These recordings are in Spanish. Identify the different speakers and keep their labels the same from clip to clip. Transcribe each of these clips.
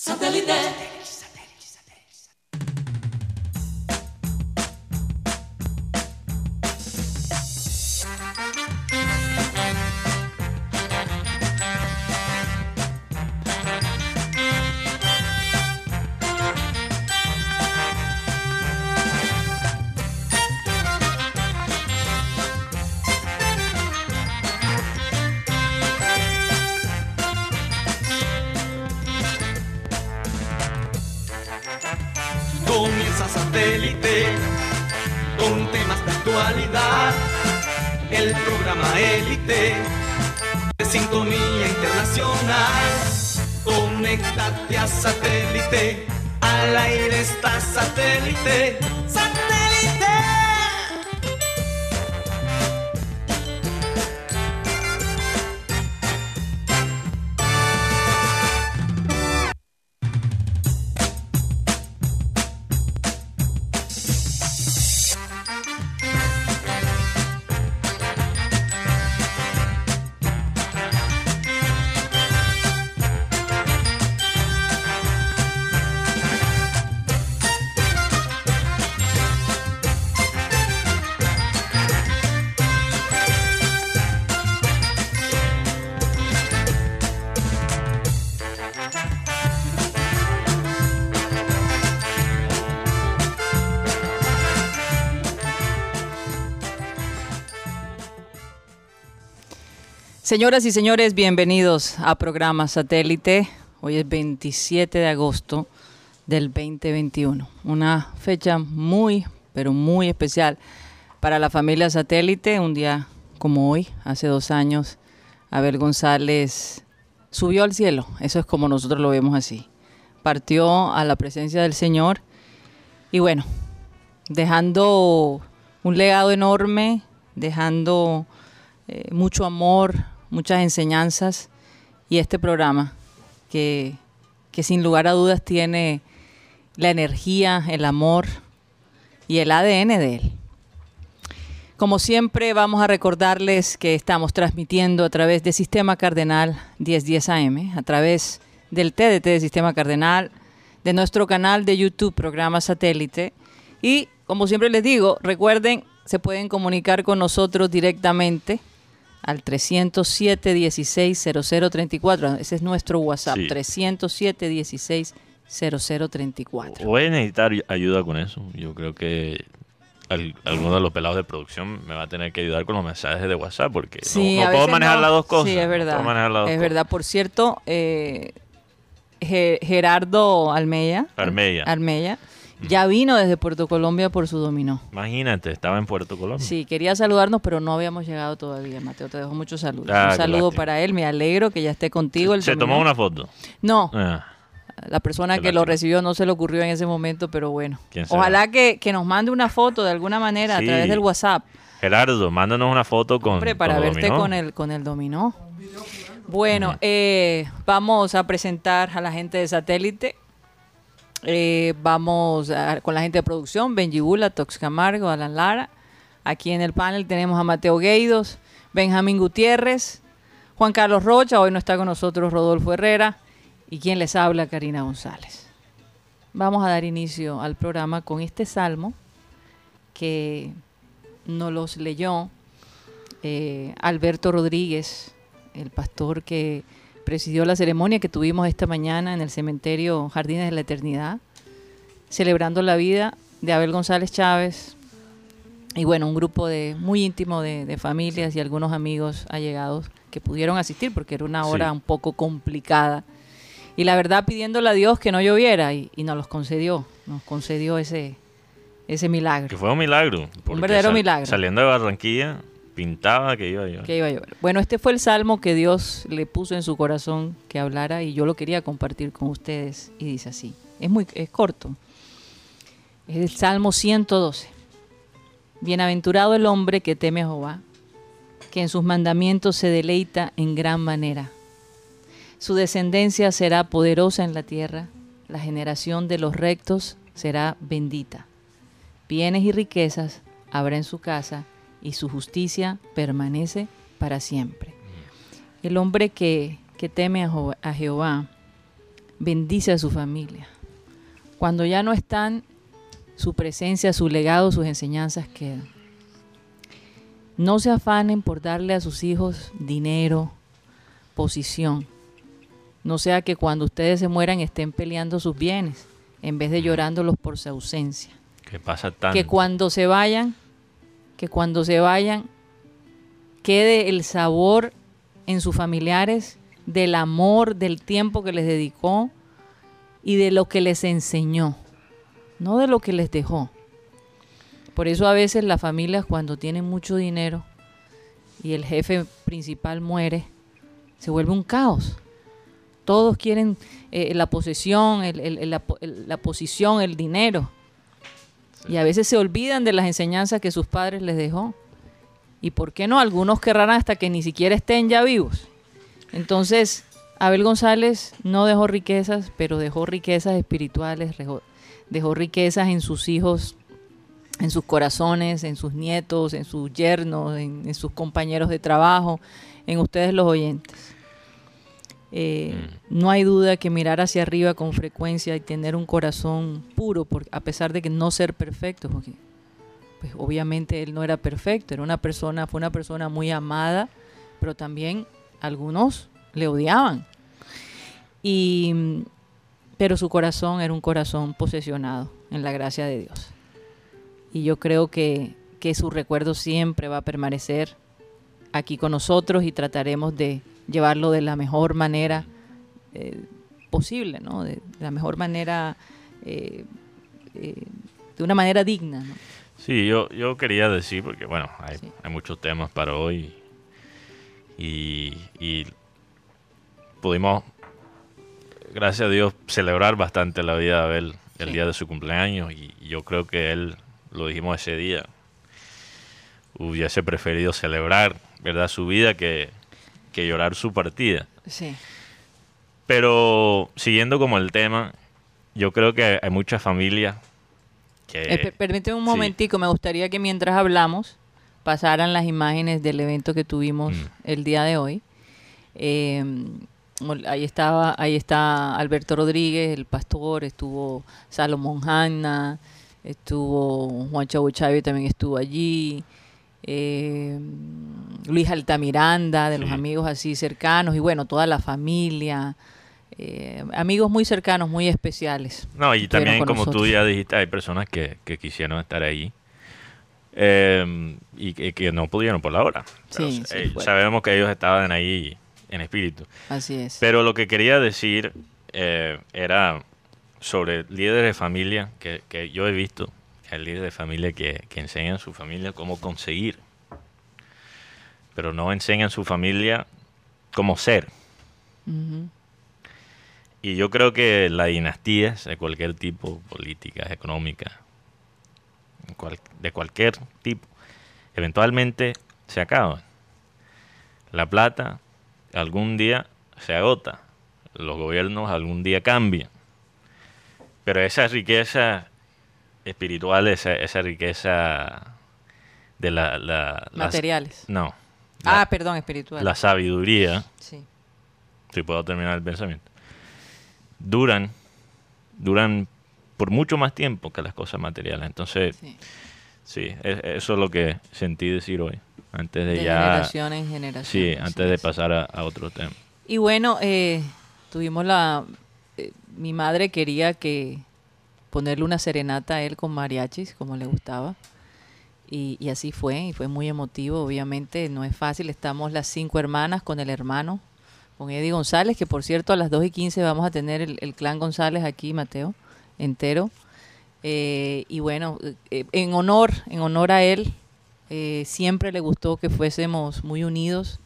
Speaker 1: Satellite.
Speaker 2: Élite de sintonía internacional. Conéctate a satélite. Al aire está satélite. ¡Satélite!
Speaker 3: Señoras y señores, bienvenidos a programa Satélite. Hoy es 27 de agosto del 2021. Una fecha muy, pero muy especial para la familia Satélite. Un día como hoy, hace dos años, Abel González subió al cielo. Eso es como nosotros lo vemos así. Partió a la presencia del Señor y bueno, dejando un legado enorme, dejando eh, mucho amor, muchas enseñanzas y este programa que, que sin lugar a dudas tiene la energía, el amor y el ADN de él. Como siempre vamos a recordarles que estamos transmitiendo a través de Sistema Cardenal 1010 AM, a través del TDT de Sistema Cardenal, de nuestro canal de YouTube, programa satélite. Y como siempre les digo, recuerden, se pueden comunicar con nosotros directamente al 307 16 0034. Ese es nuestro WhatsApp,
Speaker 4: Sí.
Speaker 3: 307 16 0034.
Speaker 4: Voy a necesitar ayuda con eso. Yo creo que al- alguno de los pelados de producción me va a tener que ayudar con los mensajes de WhatsApp porque no-
Speaker 3: Sí,
Speaker 4: no,
Speaker 3: a
Speaker 4: puedo manejar
Speaker 3: no.
Speaker 4: las dos cosas.
Speaker 3: Sí, es verdad. es
Speaker 4: cosas.
Speaker 3: verdad. Por cierto, eh, Ge- Gerardo Almeya,
Speaker 4: Armella.
Speaker 3: Armella ya vino desde Puerto Colombia por su dominó.
Speaker 4: Imagínate, estaba en Puerto Colombia.
Speaker 3: Sí, quería saludarnos, pero no habíamos llegado todavía, Mateo. Te dejo muchos saludos.
Speaker 4: Ah,
Speaker 3: Un saludo para él. Me alegro que ya esté contigo. El
Speaker 4: Se
Speaker 3: dominó.
Speaker 4: tomó una foto.
Speaker 3: No,
Speaker 4: Ah,
Speaker 3: la persona que lo recibió no se le ocurrió en ese momento, pero bueno. Ojalá que, que nos mande una foto de alguna manera
Speaker 4: Sí.
Speaker 3: a través del WhatsApp.
Speaker 4: Gerardo, mándanos una foto con.
Speaker 3: Hombre, para
Speaker 4: con
Speaker 3: verte
Speaker 4: dominó.
Speaker 3: con el, con el dominó. Bueno, eh, vamos a presentar a la gente de satélite. Eh, vamos con la gente de producción, Benji Bula, Tox Camargo, Alan Lara. Aquí en el panel tenemos a Mateo Gueidos, Benjamín Gutiérrez, Juan Carlos Rocha, hoy no está con nosotros Rodolfo Herrera y quien les habla, Karina González. Vamos a dar inicio al programa con este salmo que nos los leyó eh, Alberto Rodríguez, el pastor que presidió la ceremonia que tuvimos esta mañana en el cementerio Jardines de la Eternidad, celebrando la vida de Abel González Chávez. Y bueno, un grupo de muy íntimo de, de familias y algunos amigos allegados que pudieron asistir porque era una
Speaker 4: Sí.
Speaker 3: hora un poco complicada. Y la verdad pidiéndole a Dios que no lloviera y, y nos los concedió, nos concedió ese, ese milagro.
Speaker 4: Que fue un milagro. porque
Speaker 3: verdadero milagro.
Speaker 4: Saliendo de Barranquilla, pintaba que iba
Speaker 3: a llover. Bueno, este fue el salmo que Dios le puso en su corazón que hablara y yo lo quería compartir con ustedes y dice así. Es muy es corto. Es el Salmo 112. Bienaventurado el hombre que teme a Jehová, que en sus mandamientos se deleita en gran manera. Su descendencia será poderosa en la tierra, la generación de los rectos será bendita. Bienes y riquezas habrá en su casa y su justicia permanece para siempre. El hombre que, que teme a, Jo- a Jehová bendice a su familia. Cuando ya no están, su presencia, su legado, sus enseñanzas quedan. No se afanen por darle a sus hijos dinero, posición. No sea que cuando ustedes se mueran estén peleando sus bienes en vez de llorándolos por su ausencia.
Speaker 4: Que pasa tanto.
Speaker 3: Que cuando se vayan, que cuando se vayan quede el sabor en sus familiares del amor, del tiempo que les dedicó y de lo que les enseñó, no de lo que les dejó. Por eso a veces las familias cuando tienen mucho dinero y el jefe principal muere, se vuelve un caos. Todos quieren eh, la posesión, la, posición, el dinero. Y a veces se olvidan de las enseñanzas que sus padres les dejó. Y por qué no, algunos querrán hasta que ni siquiera estén ya vivos. Entonces, Abel González no dejó riquezas, pero dejó riquezas espirituales, dejó, riquezas en sus hijos, en sus corazones, en sus nietos, en sus yernos, en, sus compañeros de trabajo, en ustedes los oyentes. Eh, mm. no hay duda que mirar hacia arriba con frecuencia y tener un corazón puro, a pesar de que no ser perfecto, porque pues obviamente él no era perfecto, era una persona, fue una persona muy amada, pero también algunos le odiaban. Y, pero su corazón era un corazón posesionado en la gracia de Dios. Y yo creo que, que su recuerdo siempre va a permanecer aquí con nosotros y trataremos de llevarlo de la mejor manera eh, posible, ¿no? De, la mejor manera, eh, eh, de una manera digna. ¿no?
Speaker 4: Sí, yo, yo quería decir, porque bueno, hay, hay muchos temas para hoy y, y, pudimos, gracias a Dios, celebrar bastante la vida de Abel el día de su cumpleaños y, yo creo que él, lo dijimos ese día, hubiese preferido celebrar, ¿verdad?, su vida que, que llorar su partida.
Speaker 3: Sí.
Speaker 4: Pero siguiendo como el tema, yo creo que hay muchas familias
Speaker 3: eh, permíteme un momentico, me gustaría que mientras hablamos pasaran las imágenes del evento que tuvimos mm. el día de hoy. Eh, ahí estaba, ahí está Alberto Rodríguez, el pastor, estuvo Salomón Hanna, estuvo Juan Chavo Chávez también estuvo allí. Eh, Luis Altamiranda, de los amigos así cercanos, y bueno, toda la familia, eh, amigos muy cercanos, muy especiales.
Speaker 4: No, y también como tú ya dijiste, hay personas que, quisieron estar ahí eh, y que, no pudieron por la hora. Sí, eh, sabemos que ellos estaban ahí en espíritu.
Speaker 3: Así es.
Speaker 4: Pero lo que quería decir era sobre líderes de familia que, yo he visto, el líder de familia que, que enseñan a su familia cómo conseguir, pero no enseñan a su familia cómo ser. Y yo creo que las dinastías de cualquier tipo, políticas, económicas, de cualquier tipo, eventualmente se acaban. La plata algún día se agota, los gobiernos algún día cambian, pero esa riqueza espiritual, esa, esa riqueza de la...
Speaker 3: Materiales.
Speaker 4: no.
Speaker 3: ah, perdón, espiritual.
Speaker 4: La sabiduría. Sí. Si puedo terminar el pensamiento duran, duran por mucho más tiempo que las cosas materiales. Entonces, sí, e, eso es lo que sentí decir hoy, antes de, ya...
Speaker 3: Generación en generación.
Speaker 4: Sí, antes de pasar a, otro tema.
Speaker 3: Y bueno, eh, tuvimos la... Eh, mi madre quería que ponerle una serenata a él con mariachis, como le gustaba. Y, así fue, y fue muy emotivo, obviamente no es fácil, estamos las cinco hermanas con el hermano, con Eddie González, que por cierto a las 2 y 15 vamos a tener el, clan González aquí, Mateo, entero. Eh, y bueno, eh, en honor, en honor a él, eh, siempre le gustó que fuésemos muy unidos,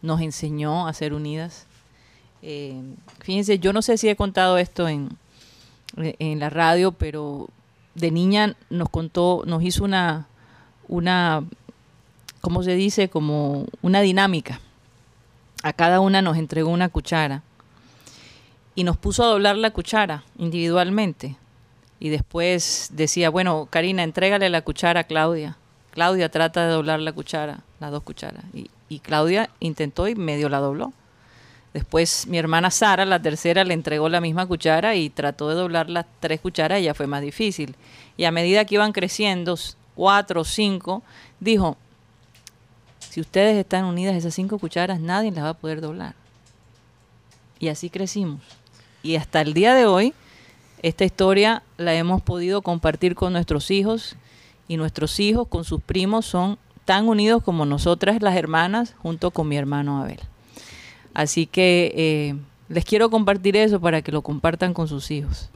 Speaker 3: nos enseñó a ser unidas. fíjense, yo no sé si he contado esto en, en la radio, pero de niña nos contó, nos hizo una, una, ¿cómo se dice? Como una dinámica a cada una nos entregó una cuchara y nos puso a doblar la cuchara individualmente. Y después decía, bueno, Karina, entrégale la cuchara a Claudia. Claudia trata de doblar la cuchara, las dos cucharas. Y, Claudia intentó y medio la dobló. Después mi hermana Sara, la tercera, le entregó la misma cuchara y trató de doblar las tres cucharas y ya fue más difícil. Y a medida que iban creciendo, cuatro cinco, dijo, si ustedes están unidas esas cinco cucharas, nadie las va a poder doblar. Y así crecimos. Y hasta el día de hoy, esta historia la hemos podido compartir con nuestros hijos y nuestros hijos con sus primos son tan unidos como nosotras las hermanas junto con mi hermano Abel. Así que eh, les quiero compartir eso para que lo compartan con sus hijos.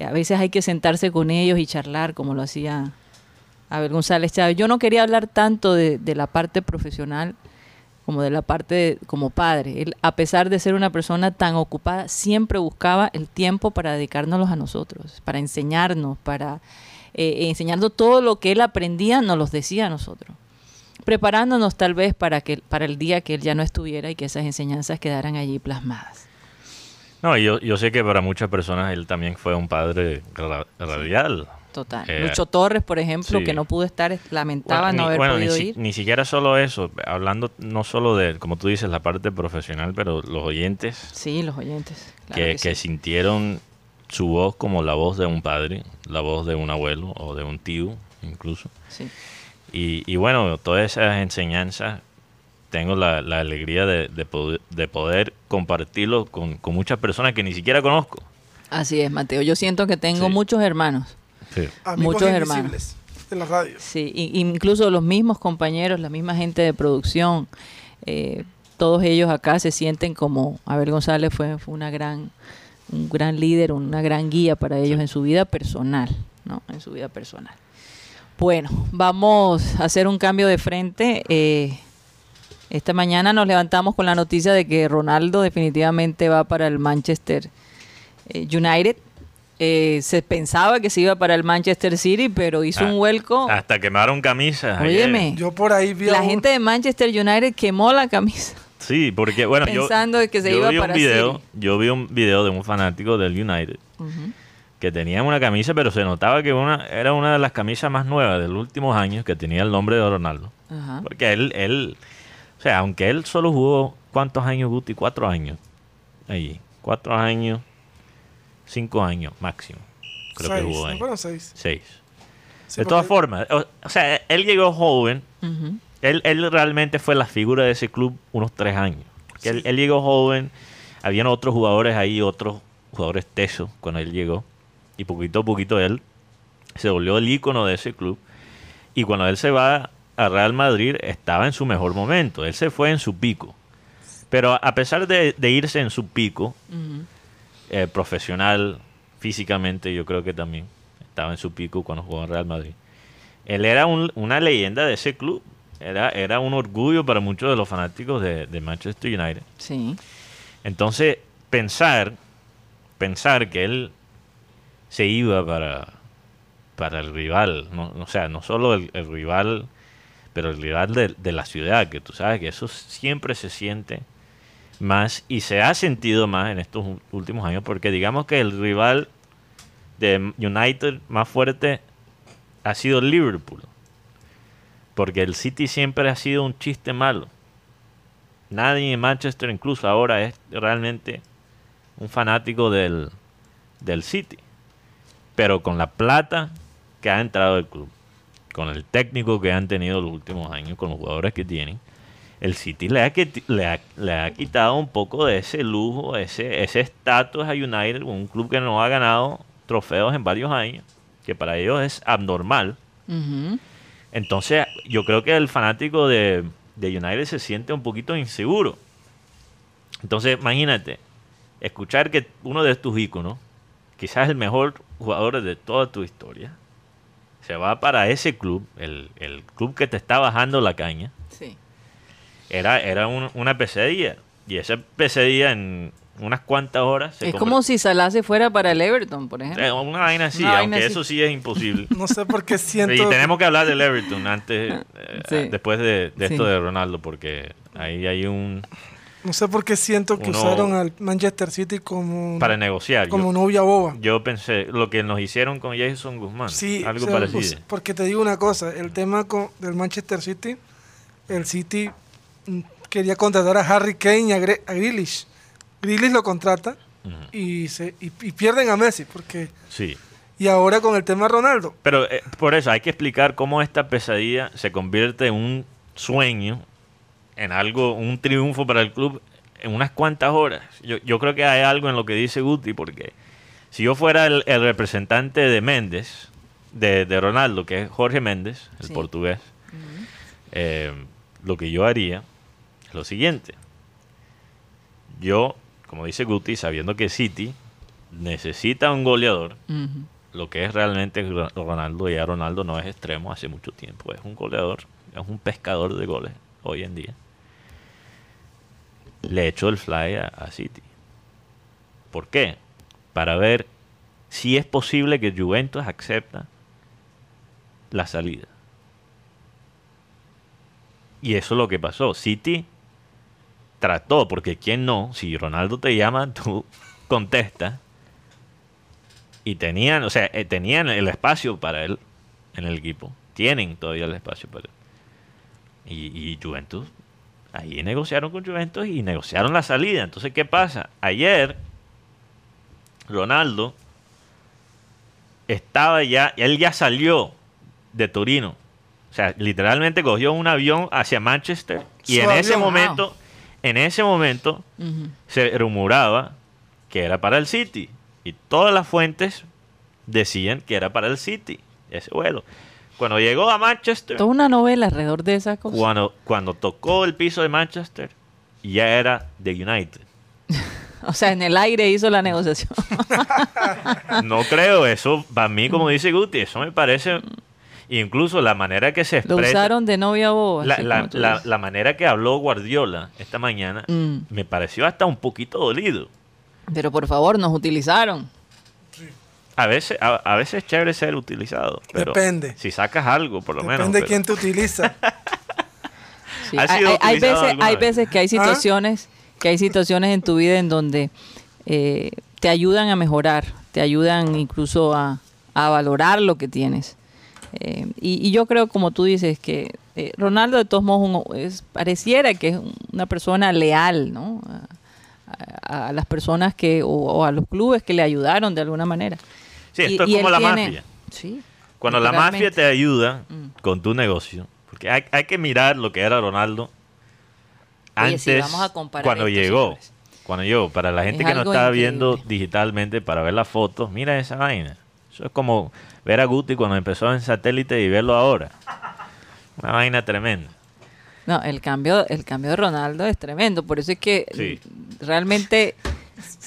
Speaker 3: A veces hay que sentarse con ellos y charlar como lo hacía Abel González Chávez. Yo no quería hablar tanto de, la parte profesional como de la parte de, como padre. Él, a pesar de ser una persona tan ocupada, siempre buscaba el tiempo para dedicárnoslos a nosotros, para enseñarnos, para eh, enseñando todo lo que él aprendía, nos los decía a nosotros. Preparándonos tal vez para, que, para el día que él ya no estuviera y que esas enseñanzas quedaran allí plasmadas.
Speaker 4: No, yo, yo sé que para muchas personas él también fue un padre radial.
Speaker 3: Total. Eh, Lucho Torres, por ejemplo, que no pudo estar, lamentaba no haber podido
Speaker 4: ir. Ni siquiera solo eso, hablando no solo de, como tú dices, la parte profesional, pero los oyentes.
Speaker 3: Sí, los oyentes.
Speaker 4: que, que, sintieron su voz como la voz de un padre, la voz de un abuelo o de un tío, incluso. Sí. Y, y bueno, todas esas enseñanzas tengo la, la alegría de, de, poder, de, poder, compartirlo con, con, muchas personas que ni siquiera conozco.
Speaker 3: Así es, Mateo. Yo siento que tengo muchos hermanos Muchos hermanos.
Speaker 1: En la radio.
Speaker 3: Sí, incluso los mismos compañeros, la misma gente de producción, eh, todos ellos acá se sienten como Abel González fue, fue una gran, un gran líder, una gran guía para ellos en su vida personal, ¿no? En su vida personal. Bueno, vamos a hacer un cambio de frente. Eh, esta mañana nos levantamos con la noticia de que Ronaldo definitivamente va para el Manchester eh, United. Eh, se pensaba que se iba para el Manchester City, pero hizo un ah, vuelco.
Speaker 4: Hasta quemaron camisas.
Speaker 3: Óyeme,
Speaker 1: yo por ahí vi
Speaker 3: La gente de Manchester United quemó la camisa.
Speaker 4: Sí, porque bueno,
Speaker 3: pensando
Speaker 4: yo,
Speaker 3: que se iba
Speaker 4: vi
Speaker 3: para
Speaker 4: un video, Yo vi un video de un fanático del United que tenía una camisa, pero se notaba que una era una de las camisas más nuevas de los últimos años que tenía el nombre de Ronaldo. Porque él, él, o sea, aunque él solo jugó, ¿cuántos años, Guti? Cuatro años. Allí, cuatro años Cinco años máximo. Creo que jugó ahí.
Speaker 1: seis.
Speaker 4: Seis. de todas formas, o, sea, él llegó joven. él, él, realmente fue la figura de ese club unos tres años. Él, él, llegó joven. Habían otros jugadores ahí, otros jugadores tesos cuando él llegó. Y poquito a poquito él se volvió el ícono de ese club. Y cuando él se va a Real Madrid, estaba en su mejor momento. Él se fue en su pico. Pero a pesar de, de irse en su pico, eh, profesional físicamente, yo creo que también estaba en su pico cuando jugó en Real Madrid. Él era una leyenda de ese club. Era, era un orgullo para muchos de los fanáticos de, Manchester United.
Speaker 3: Sí.
Speaker 4: Entonces, pensar, pensar que él se iba para, para el rival, no, o sea, no solo el, rival, pero el rival de, de, la ciudad, que tú sabes que eso siempre se siente más y se ha sentido más en estos últimos años porque digamos que el rival de United más fuerte ha sido Liverpool. Porque el City siempre ha sido un chiste malo. Nadie en Manchester incluso ahora es realmente un fanático del, del City. Pero con la plata que ha entrado el club, con el técnico que han tenido los últimos años, con los jugadores que tienen, el City le ha, le ha, quitado un poco de ese lujo, ese estatus a United, un club que no ha ganado trofeos en varios años, que para ellos es abnormal. Entonces, yo creo que el fanático de, United se siente un poquito inseguro. Entonces, imagínate, escuchar que uno de tus íconos, quizás el mejor jugador de toda tu historia, se va para ese club, el, el club que te está bajando la caña.
Speaker 3: Sí
Speaker 4: era, era una pesadilla. Y esa pesadilla en unas cuantas horas.
Speaker 3: es como si Salah se fuera para el Everton, por ejemplo.
Speaker 4: Eh, una vaina así, aunque eso sí es imposible.
Speaker 1: no sé por qué siento.
Speaker 4: Y tenemos que hablar del Everton antes, eh, después de, esto de Ronaldo, porque ahí hay un.
Speaker 1: No sé por qué siento que usaron al Manchester City como.
Speaker 4: Para negociar.
Speaker 1: Como novia boba.
Speaker 4: Yo pensé, lo que nos hicieron con Jason Guzmán. Sí, algo parecido. Pues,
Speaker 1: porque te digo una cosa: el tema con, del Manchester City, el City quería contratar a Harry Kane y a, Grealish. Grealish lo contrata y, se, y, pierden a Messi porque...
Speaker 4: Sí.
Speaker 1: Y ahora con el tema Ronaldo.
Speaker 4: Pero eh, por eso hay que explicar cómo esta pesadilla se convierte en un sueño, en algo, un triunfo para el club en unas cuantas horas. Yo, yo creo que hay algo en lo que dice Guti porque si yo fuera el, representante de Méndez, de, Ronaldo, que es Jorge Méndez, el portugués, eh, lo que yo haría es lo siguiente. Yo, como dice Guti, sabiendo que City necesita un goleador, lo que es realmente Ronaldo, ya Ronaldo no es extremo hace mucho tiempo, es un goleador, es un pescador de goles hoy en día. Le echo el fly a City. ¿Por qué? para ver si es posible que Juventus acepta la salida. Y eso es lo que pasó. City trató, porque ¿quién no? Si Ronaldo te llama, tú contestas. Y tenían, o sea, eh, tenían el espacio para él en el equipo. Tienen todavía el espacio para él. Y, y Juventus, ahí negociaron con Juventus y negociaron la salida. Entonces, ¿qué pasa? Ayer Ronaldo estaba ya, él ya salió de Torino. O sea, literalmente cogió un avión hacia Manchester y en ese momento, en ese momento se rumoraba que era para el City y todas las fuentes decían que era para el City ese vuelo. Cuando llegó a Manchester,
Speaker 3: toda una novela alrededor de esa cosa.
Speaker 4: Cuando cuando tocó el piso de Manchester, ya era de United.
Speaker 3: O sea, en el aire hizo la negociación.
Speaker 4: no creo, eso, para mí, como dice Guti, eso me parece incluso la manera que se expresa.
Speaker 3: Lo usaron de novia boba.
Speaker 4: La, manera que habló Guardiola esta mañana mm. me pareció hasta un poquito dolido.
Speaker 3: Pero por favor, nos utilizaron.
Speaker 4: A veces, a, veces es chévere ser utilizado. Depende. Si sacas algo, por lo menos.
Speaker 1: Depende de quién te utiliza.
Speaker 3: hay, veces, hay veces que hay ¿Ah? situaciones que hay situaciones en tu vida en donde eh, te ayudan a mejorar, te ayudan incluso a, valorar lo que tienes. Eh, y, yo creo, como tú dices, que eh, Ronaldo de todos modos es, pareciera que es una persona leal, ¿no? A, las personas que, o, a los clubes que le ayudaron de alguna manera.
Speaker 4: Sí, esto es como la mafia. Sí, Cuando la mafia te ayuda mm. con tu negocio, porque hay, hay que mirar lo que era Ronaldo antes, cuando llegó, cuando llegó, para la gente que no estaba viendo digitalmente, para ver las fotos, mira esa vaina. Eso es como ver a Guti cuando empezó en satélite y verlo ahora. Una vaina tremenda.
Speaker 3: No, el cambio, el cambio de Ronaldo es tremendo. Por eso es que realmente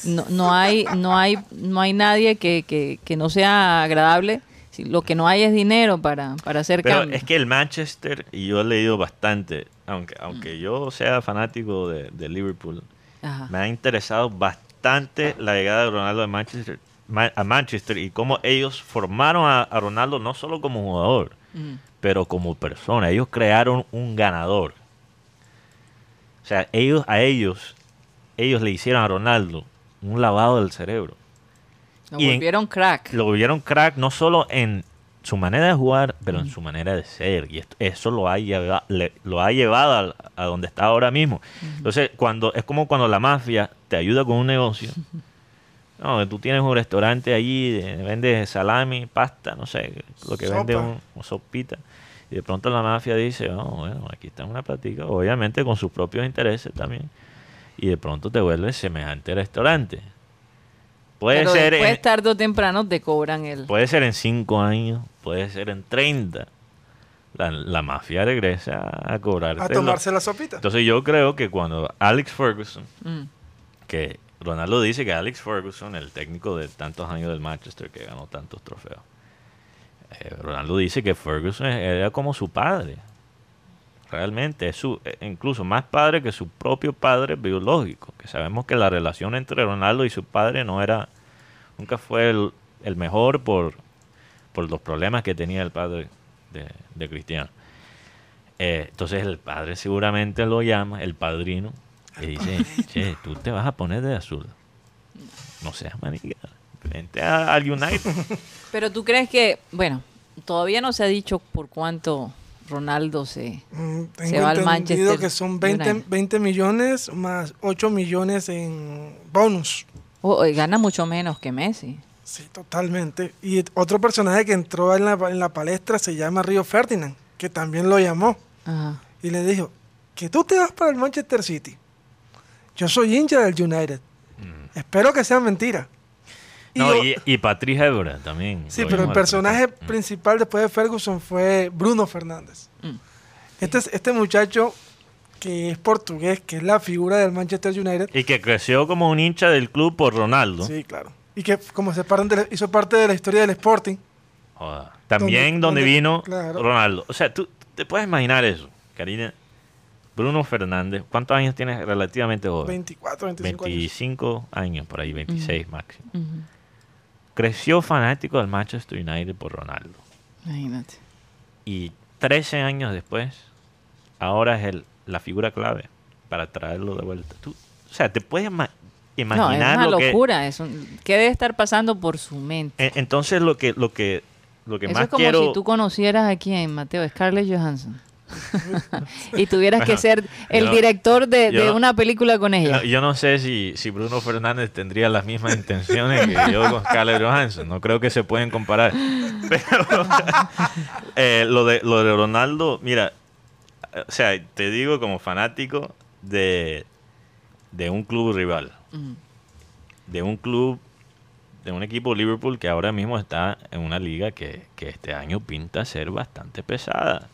Speaker 3: no, no, hay, no hay, no hay nadie que, que, que no sea agradable. Lo que no hay es dinero para, para hacer Pero
Speaker 4: Es que el Manchester, y yo he leído bastante, aunque, aunque yo sea fanático de, Liverpool, me ha interesado bastante la llegada de Ronaldo a Manchester, a Manchester y cómo ellos formaron a, Ronaldo no solo como jugador, pero como persona. Ellos crearon un ganador. O sea, ellos a ellos, ellos le hicieron a Ronaldo un lavado del cerebro.
Speaker 3: Lo volvieron crack.
Speaker 4: Lo volvieron crack no solo en su manera de jugar, pero en su manera de ser. Y eso lo ha llevado, lo ha llevado a, donde está ahora mismo. Entonces, cuando es como cuando la mafia te ayuda con un negocio. No, tú tienes un restaurante allí, vende salami, pasta, no sé, lo que vende un, sopita. Y de pronto la mafia dice, oh, bueno, aquí está una plática, obviamente con sus propios intereses también. Y de pronto te vuelves semejante restaurante.
Speaker 3: Puede ser después, tarde o temprano, te cobran el...
Speaker 4: Puede ser en 5 años, puede ser en 30. La, mafia regresa a cobrar.
Speaker 1: A tomarse la sopita.
Speaker 4: Entonces yo creo que cuando Alex Ferguson, mm. que Ronaldo dice que Alex Ferguson, el técnico de tantos años del Manchester que ganó tantos trofeos, eh, Ronaldo dice que Ferguson era como su padre. Realmente es su, e, incluso más padre que su propio padre biológico. Que sabemos que la relación entre Ronaldo y su padre no era, nunca fue el, mejor por, por los problemas que tenía el padre de, Cristiano. Eh, entonces el padre seguramente lo llama, el padrino, y dice, che, tú te vas a poner de azul. No seas maniga. Vente al United.
Speaker 3: Pero tú crees que, bueno, todavía no se ha dicho por cuánto Ronaldo se...
Speaker 1: Mm,
Speaker 3: Se
Speaker 1: Tengo
Speaker 3: va al
Speaker 1: entendido
Speaker 3: Manchester
Speaker 1: que son 20,
Speaker 3: United.
Speaker 1: 20 millones más 8 millones en bonus.
Speaker 3: Oh, eh, gana mucho menos que Messi.
Speaker 1: Sí, totalmente. Y otro personaje que entró en la, en la palestra se llama Río Ferdinand, que también lo llamó
Speaker 3: Ajá.
Speaker 1: y le dijo que tú te vas para el Manchester City. Yo soy hincha del United. Espero que sea mentira. Y
Speaker 4: Mm. No,
Speaker 1: yo-
Speaker 4: y, y Patrick Evra también.
Speaker 1: sí, pero el personaje
Speaker 4: principio.
Speaker 1: principal después de Ferguson fue Bruno Fernández.
Speaker 3: Mm.
Speaker 1: Este, es- este muchacho que es portugués, que es la figura del Manchester United.
Speaker 4: Y que creció como un hincha del club por Ronaldo.
Speaker 1: Sí, claro. Y que como se paran de la- hizo parte de la historia del Sporting.
Speaker 4: Joda. También
Speaker 1: Donde-
Speaker 4: vino
Speaker 1: claro.
Speaker 4: Ronaldo. O sea, tú te puedes imaginar eso, Karina. Bruno Fernández, ¿cuántos años tienes relativamente joven?
Speaker 1: 24, 25 años.
Speaker 4: 25 años, por ahí, 26 máximo. Creció fanático del Manchester United por Ronaldo.
Speaker 3: Imagínate.
Speaker 4: Y 13 años después, ahora es el, la figura clave para traerlo de vuelta. Tú, o sea, te puedes ima-
Speaker 3: No, es
Speaker 4: imaginar
Speaker 3: una
Speaker 4: lo que...
Speaker 3: locura. Es un- ¿Qué debe estar pasando por su mente?
Speaker 4: E- Entonces lo que, lo que, lo que
Speaker 3: Eso
Speaker 4: más
Speaker 3: es como
Speaker 4: quiero...
Speaker 3: si tú conocieras aquí en Mateo Scarlett Johansson. Y tuvieras que ser el
Speaker 4: yo-
Speaker 3: director de,
Speaker 4: yo
Speaker 3: de
Speaker 4: no-
Speaker 3: una película con ella.
Speaker 4: Yo no sé si, si Bruno Fernández tendría las mismas intenciones que yo con Scarlett Johansson. No creo que se pueden comparar. Pero eh, lo, de, lo de Ronaldo, mira, o sea, te digo como fanático de, de un club rival, de un club, de un equipo Liverpool que ahora mismo está en una liga que, que este año pinta ser bastante pesada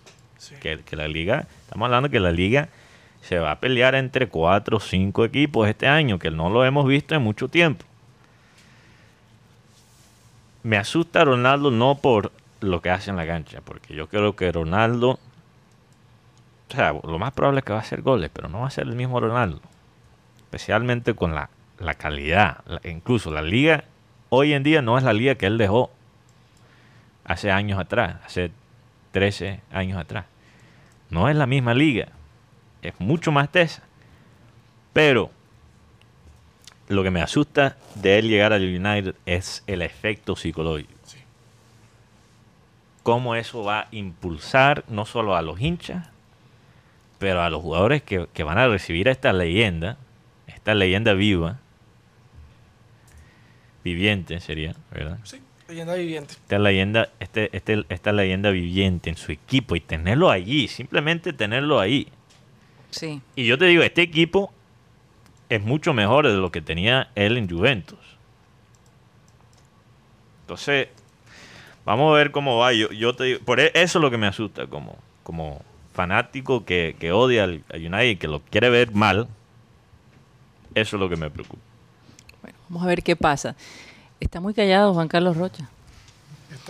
Speaker 4: Que, la liga, estamos hablando que la liga se va a pelear entre cuatro o cinco equipos este año, que no lo hemos visto en mucho tiempo. Me asusta Ronaldo no por lo que hace en la cancha, porque yo creo que Ronaldo, o sea, lo más probable es que va a hacer goles, pero no va a ser el mismo Ronaldo. Especialmente con la, la calidad. incluso la liga hoy en día no es la liga que él dejó hace años atrás, hace 13 años atrás. No es la misma liga. Es mucho más tesa. Pero lo que me asusta de él llegar al United es el efecto psicológico. Cómo eso va a impulsar no solo a los hinchas, pero a los jugadores que, que van a recibir a esta leyenda, esta leyenda viva, viviente sería, ¿verdad?
Speaker 1: Sí, leyenda viviente.
Speaker 4: esta leyenda, este, este, esta leyenda viviente en su equipo y tenerlo allí, simplemente tenerlo ahí.
Speaker 3: Sí.
Speaker 4: Y yo te digo, este equipo es mucho mejor de lo que tenía él en Juventus. Entonces, vamos a ver cómo va. Yo, yo te digo, por e- eso es lo que me asusta, como, como fanático que, que odia al, al United y que lo quiere ver mal. Eso es lo que me preocupa.
Speaker 3: Bueno, vamos a ver qué pasa. Está muy callado Juan Carlos Rocha.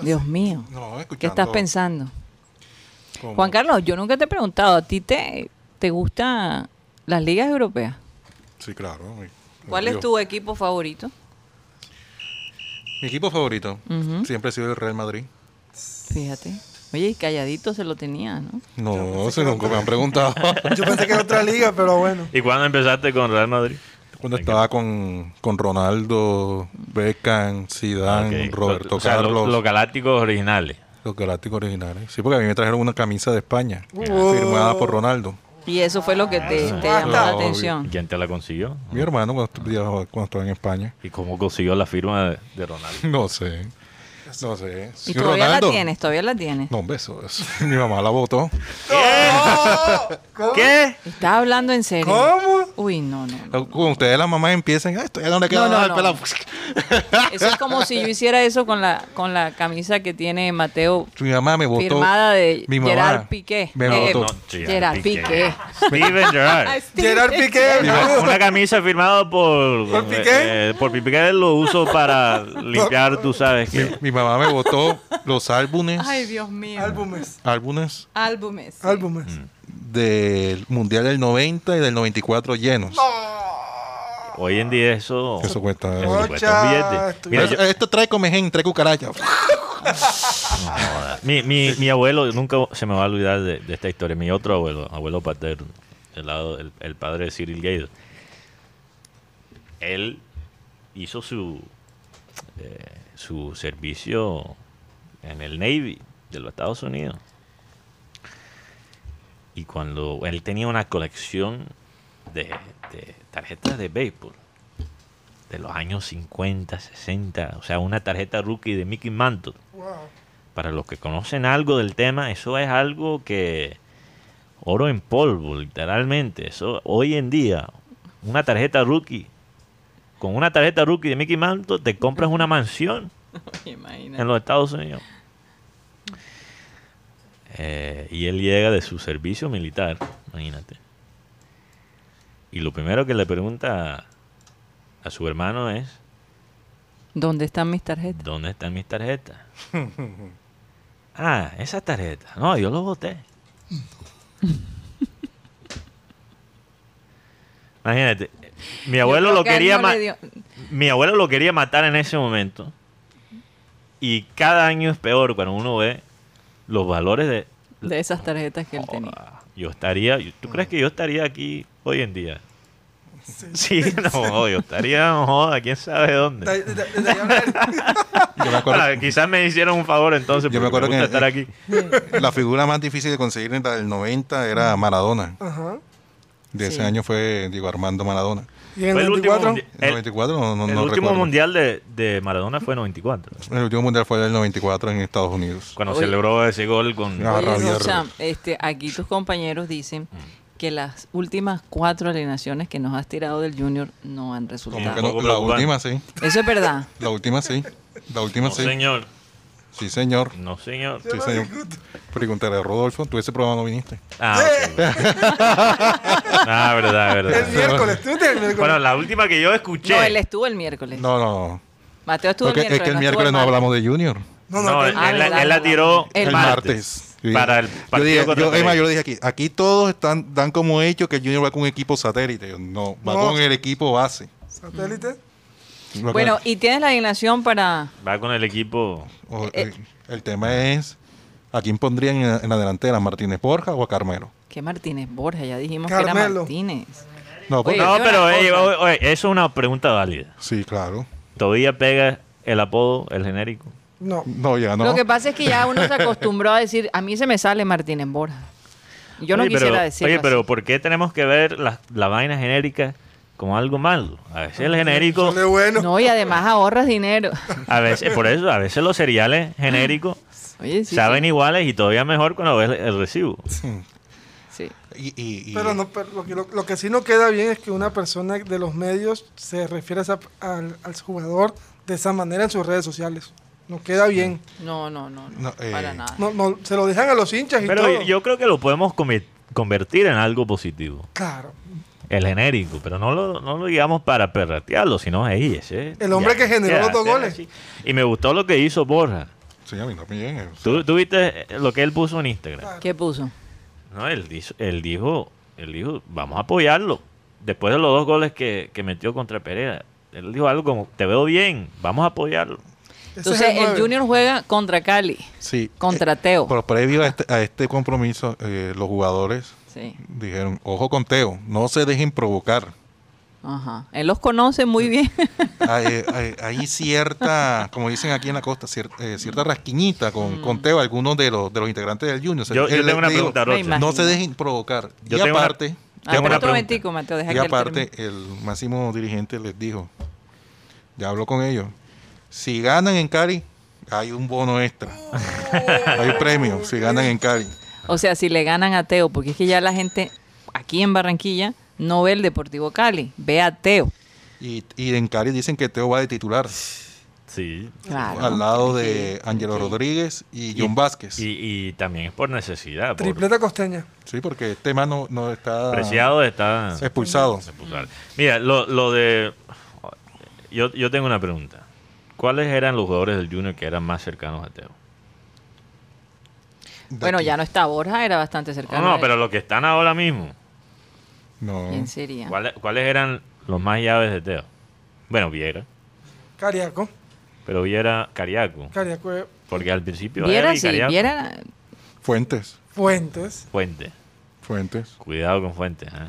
Speaker 3: Dios mío.
Speaker 5: No, escuchando
Speaker 3: ¿Qué estás pensando? Juan Carlos, yo nunca te he preguntado, ¿a ti te, te gustan las ligas europeas?
Speaker 5: Sí, claro. mi-
Speaker 3: ¿Cuál es tu equipo favorito?
Speaker 5: Mi equipo favorito siempre ha sido el Real Madrid.
Speaker 3: Fíjate. Oye, y calladito se lo tenía, ¿no?
Speaker 5: No, si nunca me han preguntado.
Speaker 1: Yo pensé que era otra liga, pero bueno.
Speaker 4: ¿Y cuándo empezaste con Real Madrid?
Speaker 5: Cuando estaba con, con Ronaldo, Beckham, Zidane,
Speaker 4: Ok.
Speaker 5: Roberto
Speaker 4: O sea, lo-
Speaker 5: Carlos,
Speaker 4: los galácticos originales.
Speaker 5: los galácticos originales. Sí, porque a mí me trajeron una camisa de España,
Speaker 1: Wow.
Speaker 5: firmada por Ronaldo.
Speaker 3: Y eso fue lo que te, te
Speaker 1: Ah,
Speaker 3: llamó la atención.
Speaker 4: ¿Quién te la consiguió?
Speaker 5: Mi hermano cuando, cuando estaba en España.
Speaker 4: ¿Y cómo consiguió la firma de, de Ronaldo?
Speaker 5: No sé. No sé.
Speaker 3: ¿Y
Speaker 5: Sí,
Speaker 3: todavía
Speaker 5: Ronaldo.
Speaker 3: la tienes? ¿Todavía la tienes?
Speaker 5: No, un beso. eso. Mi mamá la votó.
Speaker 4: ¿Qué?
Speaker 3: ¿Estás hablando en serio?
Speaker 1: ¿Cómo?
Speaker 3: Uy, no, no. no.
Speaker 5: Cuando ustedes las mamás empiezan, "Ah, esto ya no le queda
Speaker 3: No, no,
Speaker 5: nada
Speaker 3: no.
Speaker 5: pelado".
Speaker 3: Eso es como si yo hiciera eso con la, con la camisa que tiene Mateo
Speaker 5: Mi mamá me votó.
Speaker 3: firmada de
Speaker 5: mi mamá
Speaker 3: Gerard Piqué.
Speaker 5: Me
Speaker 3: Eh,
Speaker 5: votó.
Speaker 3: Gerard Piqué.
Speaker 4: Steven Gerrard.
Speaker 1: Gerard Piqué.
Speaker 4: Una, camisa firmada por
Speaker 1: ¿Por Piqué?
Speaker 4: eh, por Piqué lo uso para limpiar, tú sabes
Speaker 5: Mi,
Speaker 4: que
Speaker 5: mi mamá me votó los álbumes,
Speaker 3: Ay, Dios mío.
Speaker 1: Álbumes.
Speaker 5: álbumes
Speaker 3: Álbumes. sí.
Speaker 1: Álbumes.
Speaker 5: Del Mundial del 90 y del 94 llenos.
Speaker 4: hoy en día eso
Speaker 5: Eso cuesta.
Speaker 4: eso cuesta un billete. Mira,
Speaker 5: Esto-
Speaker 4: yo-
Speaker 5: Esto trae comején, trae cucaracha.
Speaker 4: mi, mi, mi abuelo nunca se me va a olvidar de, de esta historia. Mi otro abuelo, abuelo paterno, el lado el, el padre de Cyril Gaydo. Él hizo su eh, su servicio en el Navy de los Estados Unidos. Y cuando él tenía una colección de, de tarjetas de béisbol de los años 50, 60, o sea, una tarjeta rookie de Mickey Mantle.
Speaker 1: Wow.
Speaker 4: Para los que conocen algo del tema, eso es algo que oro en polvo, literalmente. Eso hoy en día, una tarjeta rookie, con una tarjeta rookie de Mickey Mantle, te compras una mansión en los Estados Unidos. Eh, y él llega de su servicio militar, imagínate. Y lo primero que le pregunta a, a su hermano es,
Speaker 3: ¿Dónde están mis tarjetas?
Speaker 4: ¿dónde están mis tarjetas? ah, esa tarjeta. No, yo lo boté. Imagínate, mi abuelo lo
Speaker 3: que
Speaker 4: quería
Speaker 3: no dio-
Speaker 4: mi abuelo lo quería matar en ese momento. Y cada año es peor cuando uno ve los valores de...
Speaker 3: de esas tarjetas que él tenía.
Speaker 4: Yo estaría... ¿Tú crees que yo estaría aquí hoy en día? Sí, no, yo estaría, no joda, quién sabe dónde.
Speaker 5: Me
Speaker 4: Bueno, quizás me hicieron un favor entonces,
Speaker 5: Yo me
Speaker 4: porque me,
Speaker 5: acuerdo
Speaker 4: gusta
Speaker 5: que-
Speaker 4: estar aquí.
Speaker 5: la figura más difícil de conseguir en la del 90 era Maradona.
Speaker 1: Ajá.
Speaker 5: De
Speaker 3: Sí.
Speaker 5: ese año fue Diego Armando Maradona.
Speaker 1: Y en
Speaker 4: Fue
Speaker 1: el
Speaker 4: el último
Speaker 1: 94,
Speaker 4: mundi-
Speaker 5: El
Speaker 4: El-
Speaker 5: 94 no, no,
Speaker 4: el
Speaker 5: no
Speaker 4: último
Speaker 5: recuerdo.
Speaker 4: mundial de, de Maradona fue 94,
Speaker 5: El último mundial fue el 94 en Estados Unidos.
Speaker 4: cuando
Speaker 3: Oye.
Speaker 4: celebró ese gol con...
Speaker 5: Ah,
Speaker 3: Oye,
Speaker 5: rabia,
Speaker 3: este, aquí tus compañeros dicen
Speaker 4: Mm.
Speaker 3: que las últimas cuatro alineaciones que nos has tirado del Junior no han resultado.
Speaker 5: no, la última sí.
Speaker 3: Eso es verdad.
Speaker 5: La última sí. La última
Speaker 4: No,
Speaker 5: sí.
Speaker 4: señor.
Speaker 5: Sí, señor.
Speaker 4: No, señor.
Speaker 5: Sí, señor. Pregúntale a Rodolfo, tú ese programa no viniste.
Speaker 4: Ah, ah, verdad,
Speaker 1: el
Speaker 4: verdad.
Speaker 1: miércoles, tú el miércoles.
Speaker 4: Bueno, la última que yo escuché...
Speaker 3: No, él estuvo el miércoles.
Speaker 5: No, no, no.
Speaker 3: Mateo estuvo
Speaker 5: Porque
Speaker 3: el miércoles.
Speaker 5: es que el
Speaker 3: no
Speaker 5: miércoles no
Speaker 3: el
Speaker 5: hablamos de Junior.
Speaker 1: no, no,
Speaker 4: No, él,
Speaker 3: Ah,
Speaker 4: él-
Speaker 3: verdad,
Speaker 4: él la
Speaker 3: verdad.
Speaker 4: tiró
Speaker 3: El
Speaker 5: El
Speaker 4: martes.
Speaker 5: martes. Sí.
Speaker 4: Para el
Speaker 5: Yo
Speaker 4: partido
Speaker 5: dije,
Speaker 4: contra
Speaker 5: yo, es más,
Speaker 4: Pereira.
Speaker 5: yo lo dije aquí, aquí todos están, dan como hecho que el Junior va con un equipo satélite. No, va
Speaker 1: No.
Speaker 5: con el equipo base.
Speaker 1: satélite.
Speaker 5: Va
Speaker 3: Bueno, y tienes la alineación para...
Speaker 4: Va con el equipo...
Speaker 5: o-
Speaker 3: eh,
Speaker 5: el, el tema es, ¿a quién pondrían en, la- en la delantera? ¿A ¿Martínez Borja o a Carmelo?
Speaker 3: ¿Qué Martínez Borja? Ya dijimos que era. Martínez.
Speaker 5: No,
Speaker 3: Oye,
Speaker 4: No, pero ey, oye, oye, eso es una pregunta válida.
Speaker 5: sí, claro.
Speaker 4: ¿Todavía pega el apodo, el genérico?
Speaker 1: No.
Speaker 5: No, ya no.
Speaker 3: Lo que pasa es que ya uno se acostumbró a decir, a mí se me sale Martínez Borja. Yo no
Speaker 4: Oye,
Speaker 3: quisiera
Speaker 4: pero,
Speaker 3: decirlo
Speaker 4: Oye, pero. ¿por qué tenemos que ver la, la vaina genérica como algo malo? A veces el genérico,
Speaker 1: Sale bueno.
Speaker 3: No, y además ahorras dinero.
Speaker 4: a veces, por eso, a veces los cereales genéricos
Speaker 3: Oye, sí.
Speaker 4: saben
Speaker 3: sí,
Speaker 4: iguales y todavía mejor cuando ves el recibo.
Speaker 3: sí.
Speaker 5: Y, y- y-
Speaker 1: Pero, no, pero lo, que, lo, lo que sí no queda bien es que una persona de los medios se refiere a esa- al, al jugador de esa manera en sus redes sociales. No queda bien.
Speaker 3: No, no, no, no,
Speaker 5: No, eh,
Speaker 3: para nada.
Speaker 1: No, no, se lo dejan a los hinchas y
Speaker 4: Pero
Speaker 1: todo.
Speaker 4: yo creo que lo podemos comi- convertir en algo positivo.
Speaker 1: Claro.
Speaker 4: El genérico, pero no lo, no lo digamos para perratearlo, sino ahí ese.
Speaker 1: El hombre que generó los dos goles.
Speaker 4: así. Y me gustó lo que hizo Borja.
Speaker 5: sí, a mí también. eh,
Speaker 4: ¿Tú, tú viste lo que él puso en Instagram?
Speaker 3: ¿Qué puso?
Speaker 4: No, él, dijo- él dijo, él dijo, vamos a apoyarlo. Después de los dos goles que, que metió contra Pereira, él dijo algo como, te veo bien, vamos a apoyarlo.
Speaker 3: Entonces, el. Junior juega contra Cali,
Speaker 5: Sí.
Speaker 3: contra
Speaker 5: eh,
Speaker 3: Teo.
Speaker 5: Pero previo a este, a este compromiso, eh, los jugadores
Speaker 3: Sí,
Speaker 5: dijeron, ojo con Teo, no se dejen provocar.
Speaker 3: ajá. Él los conoce muy bien.
Speaker 5: hay, hay- hay cierta, como dicen aquí en la costa, cier- eh, cierta rasquiñita con, con Teo, algunos de los, de los integrantes del Junior.
Speaker 4: Yo, yo
Speaker 5: Él
Speaker 4: tengo una pregunta.
Speaker 5: No se dejen provocar.
Speaker 4: Yo
Speaker 5: y
Speaker 4: tengo una-
Speaker 5: aparte,
Speaker 3: Ah,
Speaker 4: Tengo una
Speaker 3: otro
Speaker 4: pregunta.
Speaker 3: momentico, Mateo, deja
Speaker 5: y aparte el máximo dirigente les dijo, ya habló con ellos, si ganan en Cali, hay un bono extra. hay un premio si ganan en Cali.
Speaker 3: O sea, si le ganan a Teo, porque es que ya la gente aquí en Barranquilla no ve el Deportivo Cali, ve a Teo.
Speaker 5: Y, y en Cali dicen que Teo va de titular,
Speaker 4: Sí.
Speaker 3: Claro.
Speaker 5: al lado de Ángelo Rodríguez y John Vázquez.
Speaker 4: Y, y también es por necesidad. Por
Speaker 1: Tripleta costeña.
Speaker 5: Sí, porque este man no, no está
Speaker 4: Preciado está
Speaker 5: expulsado.
Speaker 4: expulsado. Mira, lo, lo de... Yo, yo tengo una pregunta. ¿Cuáles eran los jugadores del Junior que eran más cercanos a Teo?
Speaker 3: Bueno,
Speaker 5: aquí.
Speaker 3: ya no está Borja, era bastante
Speaker 4: No,
Speaker 3: cercano.
Speaker 4: no,
Speaker 3: él.
Speaker 4: pero los que están ahora mismo.
Speaker 5: No.
Speaker 3: ¿Quién sería?
Speaker 4: ¿Cuáles, cuáles eran los más llaves de Teo? Bueno, Viera.
Speaker 1: Cariaco.
Speaker 4: Pero Viera Cariaco.
Speaker 1: Cariaco. eh,
Speaker 4: Porque al principio
Speaker 3: Viera
Speaker 4: era y
Speaker 3: sí,
Speaker 4: Cariaco.
Speaker 3: Viera...
Speaker 5: Fuentes.
Speaker 1: Fuentes.
Speaker 4: Fuente.
Speaker 5: Fuentes.
Speaker 4: Cuidado con Fuentes. ¿eh?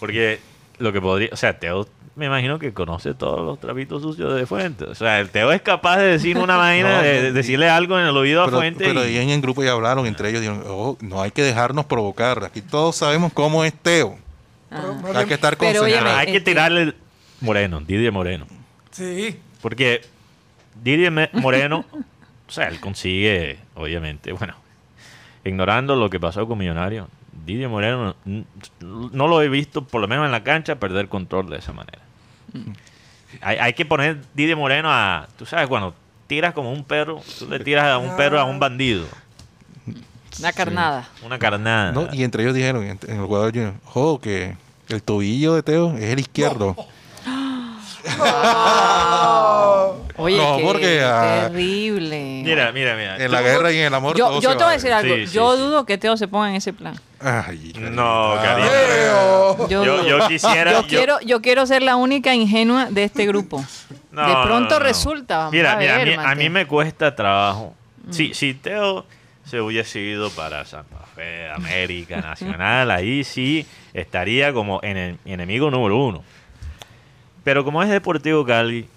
Speaker 4: Porque lo que podría... O sea, Teo me imagino que conoce todos los trapitos sucios de Fuentes. O sea, el Teo es capaz de decir una vaina,
Speaker 5: No,
Speaker 4: de, decirle algo en el oído a
Speaker 5: Pero,
Speaker 4: Fuentes.
Speaker 5: pero
Speaker 4: y-
Speaker 5: ahí en el grupo ya hablaron entre ellos. Dijeron, "Oh, no hay que dejarnos provocar. Aquí todos sabemos cómo es Teo.
Speaker 1: Pero más
Speaker 5: Hay que estar
Speaker 3: Pero,
Speaker 5: concentrado.
Speaker 3: óyeme,
Speaker 4: hay que tirarle Moreno, Didier Moreno.
Speaker 1: Sí.
Speaker 4: Porque Didier Moreno, o sea, él consigue, obviamente, bueno, ignorando lo que pasó con Millonario, Didier Moreno no lo he visto, por lo menos en la cancha, perder control de esa manera. Hay, hay que poner Didier Moreno a, tú sabes, cuando tiras como un perro, tú le tiras a un perro a un bandido,
Speaker 3: Una carnada.
Speaker 4: una carnada.
Speaker 5: ¿no? Y entre ellos dijeron en, en el jugador junior, "Jo, que el tobillo de Teo es el izquierdo.
Speaker 3: Oye,
Speaker 5: No,
Speaker 3: qué
Speaker 5: porque, ah,
Speaker 3: terrible.
Speaker 4: Mira, mira, mira.
Speaker 5: En la guerra y en el amor
Speaker 3: yo
Speaker 5: todo
Speaker 3: yo
Speaker 5: se
Speaker 3: te voy a
Speaker 5: vale.
Speaker 3: decir algo.
Speaker 4: Sí,
Speaker 3: yo
Speaker 4: sí.
Speaker 3: dudo que Teo se ponga en ese plan.
Speaker 5: Ay,
Speaker 4: No.
Speaker 1: Teo.
Speaker 3: Yo,
Speaker 4: Yo,
Speaker 3: dudo.
Speaker 4: yo quisiera...
Speaker 3: Yo quiero, yo quiero ser la única ingenua de este grupo.
Speaker 4: No,
Speaker 3: de pronto
Speaker 4: no, no.
Speaker 3: resulta, vamos
Speaker 4: mira,
Speaker 3: a
Speaker 4: mira,
Speaker 3: ver,
Speaker 4: a, mí, a
Speaker 3: Mateo.
Speaker 4: mí me cuesta trabajo. Si, si Teo se hubiese ido para Santa Fe, América, Nacional, ahí sí estaría como en enemigo número uno. Pero como es Deportivo Cali,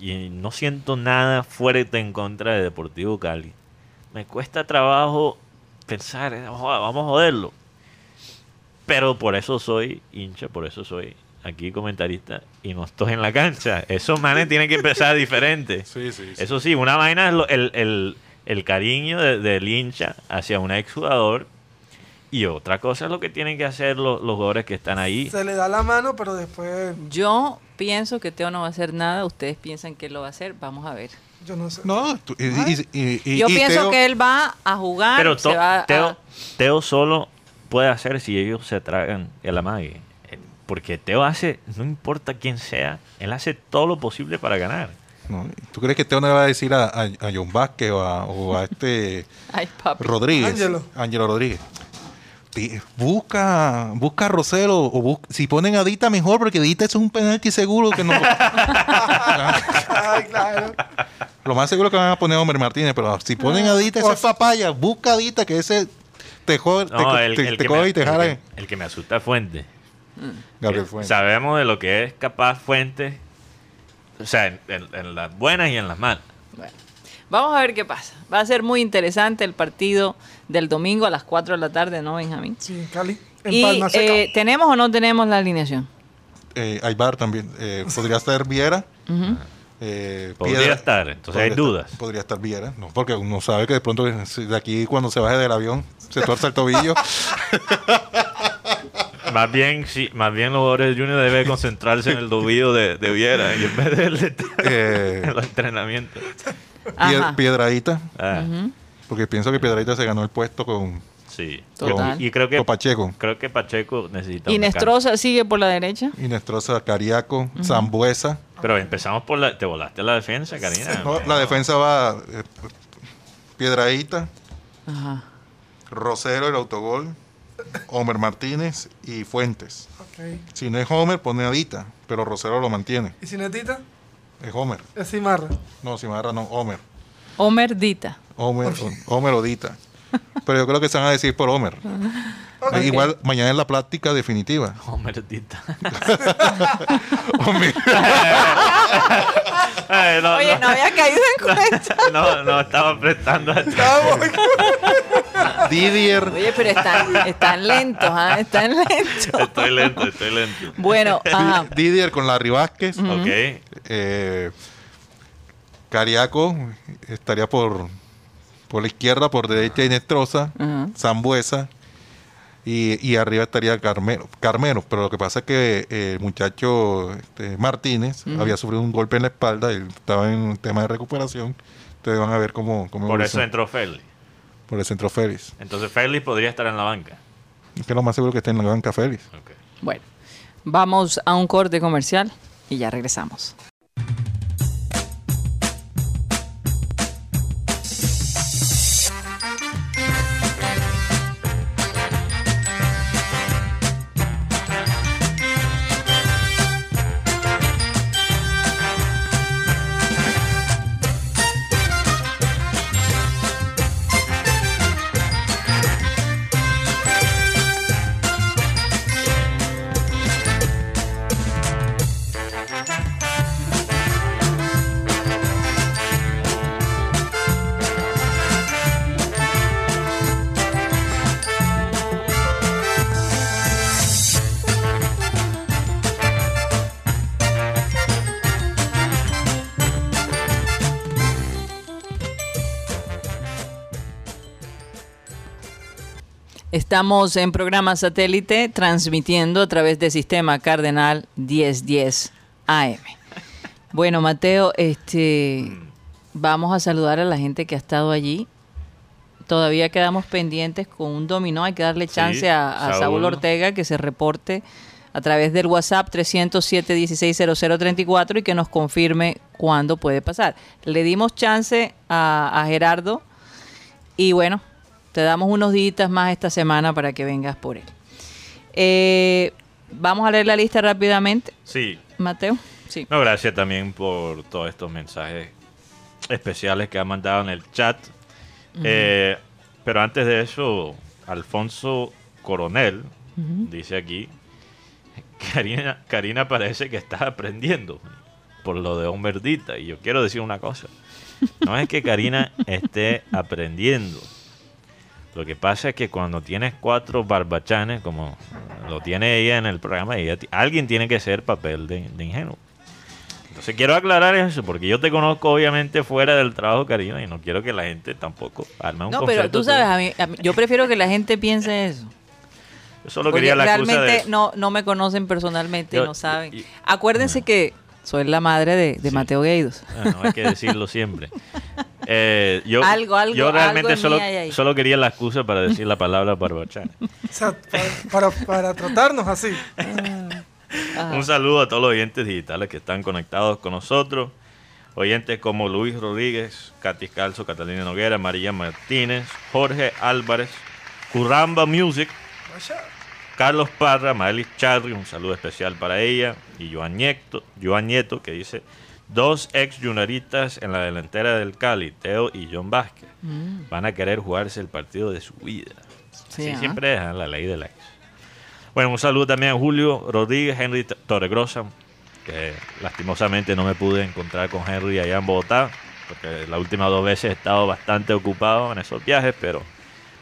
Speaker 4: y no siento nada fuerte en contra de Deportivo Cali, me cuesta trabajo pensar, eh, "Joda, vamos a joderlo. Pero por eso soy hincha, por eso soy aquí comentarista y no estoy en la cancha. Esos manes tienen que empezar diferente.
Speaker 5: Sí, sí, sí.
Speaker 4: Eso sí, una vaina es lo- el, el- el cariño de- del hincha hacia un exjugador y otra cosa es lo que tienen que hacer los, los jugadores que están ahí.
Speaker 1: Se le da la mano, pero después
Speaker 3: Yo pienso que Teo no va a hacer nada. Ustedes piensan que él lo va a hacer. Vamos a ver.
Speaker 1: yo no sé.
Speaker 5: No, tú- y, y- y- y-
Speaker 3: Yo
Speaker 5: y
Speaker 3: pienso
Speaker 5: Teo-
Speaker 3: que él va a jugar.
Speaker 4: Pero
Speaker 3: se
Speaker 4: to-
Speaker 3: a-
Speaker 4: Teo, solo puede hacer si ellos se tragan el amague. Eh, Porque Teo hace, no importa quién sea, él hace todo lo posible para ganar.
Speaker 5: No, ¿Tú crees que Teo no le va a decir a, a, a John Vázquez o a, o a este
Speaker 3: Ay.
Speaker 5: Rodríguez?
Speaker 1: Ángelo.
Speaker 5: Ángelo Rodríguez. Busca, busca a Rosero o bus- si ponen a Dita mejor porque Dita es un penalti seguro que no.
Speaker 1: Ay, claro.
Speaker 5: Lo más seguro que van a poner a Homer Martínez, pero si ponen a Dita esa es papaya, busca a Dita que ese te jode, te,
Speaker 4: No, el,
Speaker 5: te-
Speaker 4: el
Speaker 5: te
Speaker 4: que
Speaker 5: coge
Speaker 4: me,
Speaker 5: y te
Speaker 4: el
Speaker 5: jala.
Speaker 4: que- el que me asusta es Fuente.
Speaker 5: Gabriel Fuentes.
Speaker 4: Sabemos de lo que es capaz Fuente. O sea, en, en- en las buenas y en las malas.
Speaker 3: Bueno, vamos a ver qué pasa. Va a ser muy interesante el partido del domingo a las 4 de la tarde, ¿no, Benjamín?
Speaker 1: Sí, en Cali. En
Speaker 3: Y
Speaker 1: Palma Seca.
Speaker 3: eh, ¿tenemos o no tenemos la alineación?
Speaker 5: Eh, Aybar también. Eh, podría estar Viera.
Speaker 3: Ujú.
Speaker 5: eh,
Speaker 4: Podría
Speaker 5: Piedra.
Speaker 4: estar, entonces
Speaker 5: Podría
Speaker 4: hay
Speaker 5: estar-
Speaker 4: dudas.
Speaker 5: podría estar Viera. No, porque uno sabe que de pronto de aquí cuando se baje del avión se tuerza el tobillo.
Speaker 4: Más bien, sí, más bien los jugadores de Junior deben concentrarse en el tobillo de, de Viera y en vez de
Speaker 5: Eh,
Speaker 4: en los entrenamientos.
Speaker 5: Pie-
Speaker 3: Ajá.
Speaker 5: Piedradita.
Speaker 4: Ah.
Speaker 5: Porque pienso que Piedradita se ganó el puesto con,
Speaker 4: Sí.
Speaker 3: Total.
Speaker 4: Y creo que
Speaker 5: con Pacheco.
Speaker 4: creo que Pacheco necesita
Speaker 3: Nestroza sigue por la derecha.
Speaker 5: Inestrosa, Cariaco, Zambuesa.
Speaker 4: cancha. Pero empezamos por la te volaste la defensa, Karina.
Speaker 5: No, la defensa va eh, Piedradita,
Speaker 3: Ajá.
Speaker 5: Rosero, el autogol, Homer Martínez y Fuentes. Si no es Homer, pone a Dita, pero Rosero lo mantiene.
Speaker 1: ¿Y Cinetita?
Speaker 5: Es Homer.
Speaker 1: Es Cimarra.
Speaker 5: No, agarra, no, Homer.
Speaker 3: Homer Dita.
Speaker 5: Homer, Homer o Dita. Pero yo creo que se van a decir por Homer.
Speaker 1: Ok.
Speaker 5: Igual mañana es la práctica definitiva.
Speaker 4: Homerdita.
Speaker 5: Homer.
Speaker 4: Ay, no,
Speaker 3: Oye, no había caído en cuenta.
Speaker 4: no, no, estaba prestando atención.
Speaker 5: Didier.
Speaker 3: Oye, pero están, están lentos, ¿ah? Están lentos.
Speaker 4: Estoy lento, estoy lento.
Speaker 3: Bueno, ajá.
Speaker 5: Didier con Larry Vázquez.
Speaker 4: Ok.
Speaker 5: Eh, Cariaco estaría por, por la izquierda, por derecha Inestrosa. Zambuesa y, y arriba estaría Carmelo, Carmelo. Pero lo que pasa es que eh, el muchacho este, Martínez había sufrido un golpe en la espalda y estaba en un tema de recuperación. Entonces van a ver cómo, cómo
Speaker 4: Por eso entró Félix.
Speaker 5: Por el centro Félix.
Speaker 4: Entonces Félix podría estar en la banca.
Speaker 5: Es que lo más seguro que esté en la banca Félix.
Speaker 3: Bueno, vamos a un corte comercial y ya regresamos. Estamos en programa satélite transmitiendo a través del sistema Cardenal 1010 AM. Bueno, Mateo, este vamos a saludar a la gente que ha estado allí. Todavía quedamos pendientes con un dominó. Hay que darle
Speaker 4: Sí,
Speaker 3: chance a, a Saúl.
Speaker 4: Saúl.
Speaker 3: Ortega que se reporte a través del WhatsApp 307-160034 y que nos confirme cuándo puede pasar. Le dimos chance a, a Gerardo y bueno, te damos unos días más esta semana para que vengas por él. Eh, Vamos a leer la lista rápidamente,
Speaker 4: Sí.
Speaker 3: Mateo. Sí.
Speaker 4: No, gracias también por todos estos mensajes especiales que han mandado en el chat. Eh, pero antes de eso, Alfonso Coronel dice aquí, Karina, Karina parece que está aprendiendo por lo de Homerdita. Y yo quiero decir una cosa. No es que Karina esté aprendiendo. Lo que pasa es que cuando tienes cuatro barbachanes, como lo tiene ella en el programa, ella alguien tiene que ser papel de, de ingenuo. Entonces quiero aclarar eso, porque yo te conozco obviamente fuera del trabajo, Karina, y no quiero que la gente tampoco arme un
Speaker 3: No, pero tú sabes, a mí, a mí- yo prefiero que la gente piense eso.
Speaker 4: Yo solo
Speaker 3: Porque
Speaker 4: quería la excusa
Speaker 3: realmente
Speaker 4: de...
Speaker 3: no, no me conocen personalmente y no saben.
Speaker 4: y-
Speaker 3: Acuérdense que soy la madre de, de
Speaker 4: Sí.
Speaker 3: Mateo Gueidos.
Speaker 4: Ah, no hay que decirlo siempre. Eh, yo,
Speaker 3: Algo, algo,
Speaker 4: yo realmente
Speaker 3: algo
Speaker 4: solo, solo quería la excusa para decir la palabra barbachana.
Speaker 1: O sea, para, para, para tratarnos así.
Speaker 3: Ajá.
Speaker 4: Un saludo a todos los oyentes digitales que están conectados con nosotros. Oyentes como Luis Rodríguez, Katy Calzo, Catalina Noguera, María Martínez, Jorge Álvarez, Curramba Music, Carlos Parra, Maelis Charri, un saludo especial para ella, y Joan Nieto, Joan Nieto que dice, dos ex junaritas en la delantera del Cali, Teo y John Vázquez,
Speaker 3: Mm,
Speaker 4: van a querer jugarse el partido de su vida.
Speaker 3: sí,
Speaker 4: Así
Speaker 3: ajá.
Speaker 4: siempre ¿eh? la ley del ex. Bueno, un saludo también a Julio Rodríguez, Henry Torregrosa, que lastimosamente no me pude encontrar con Henry allá en Bogotá, porque las últimas dos veces he estado bastante ocupado en esos viajes, pero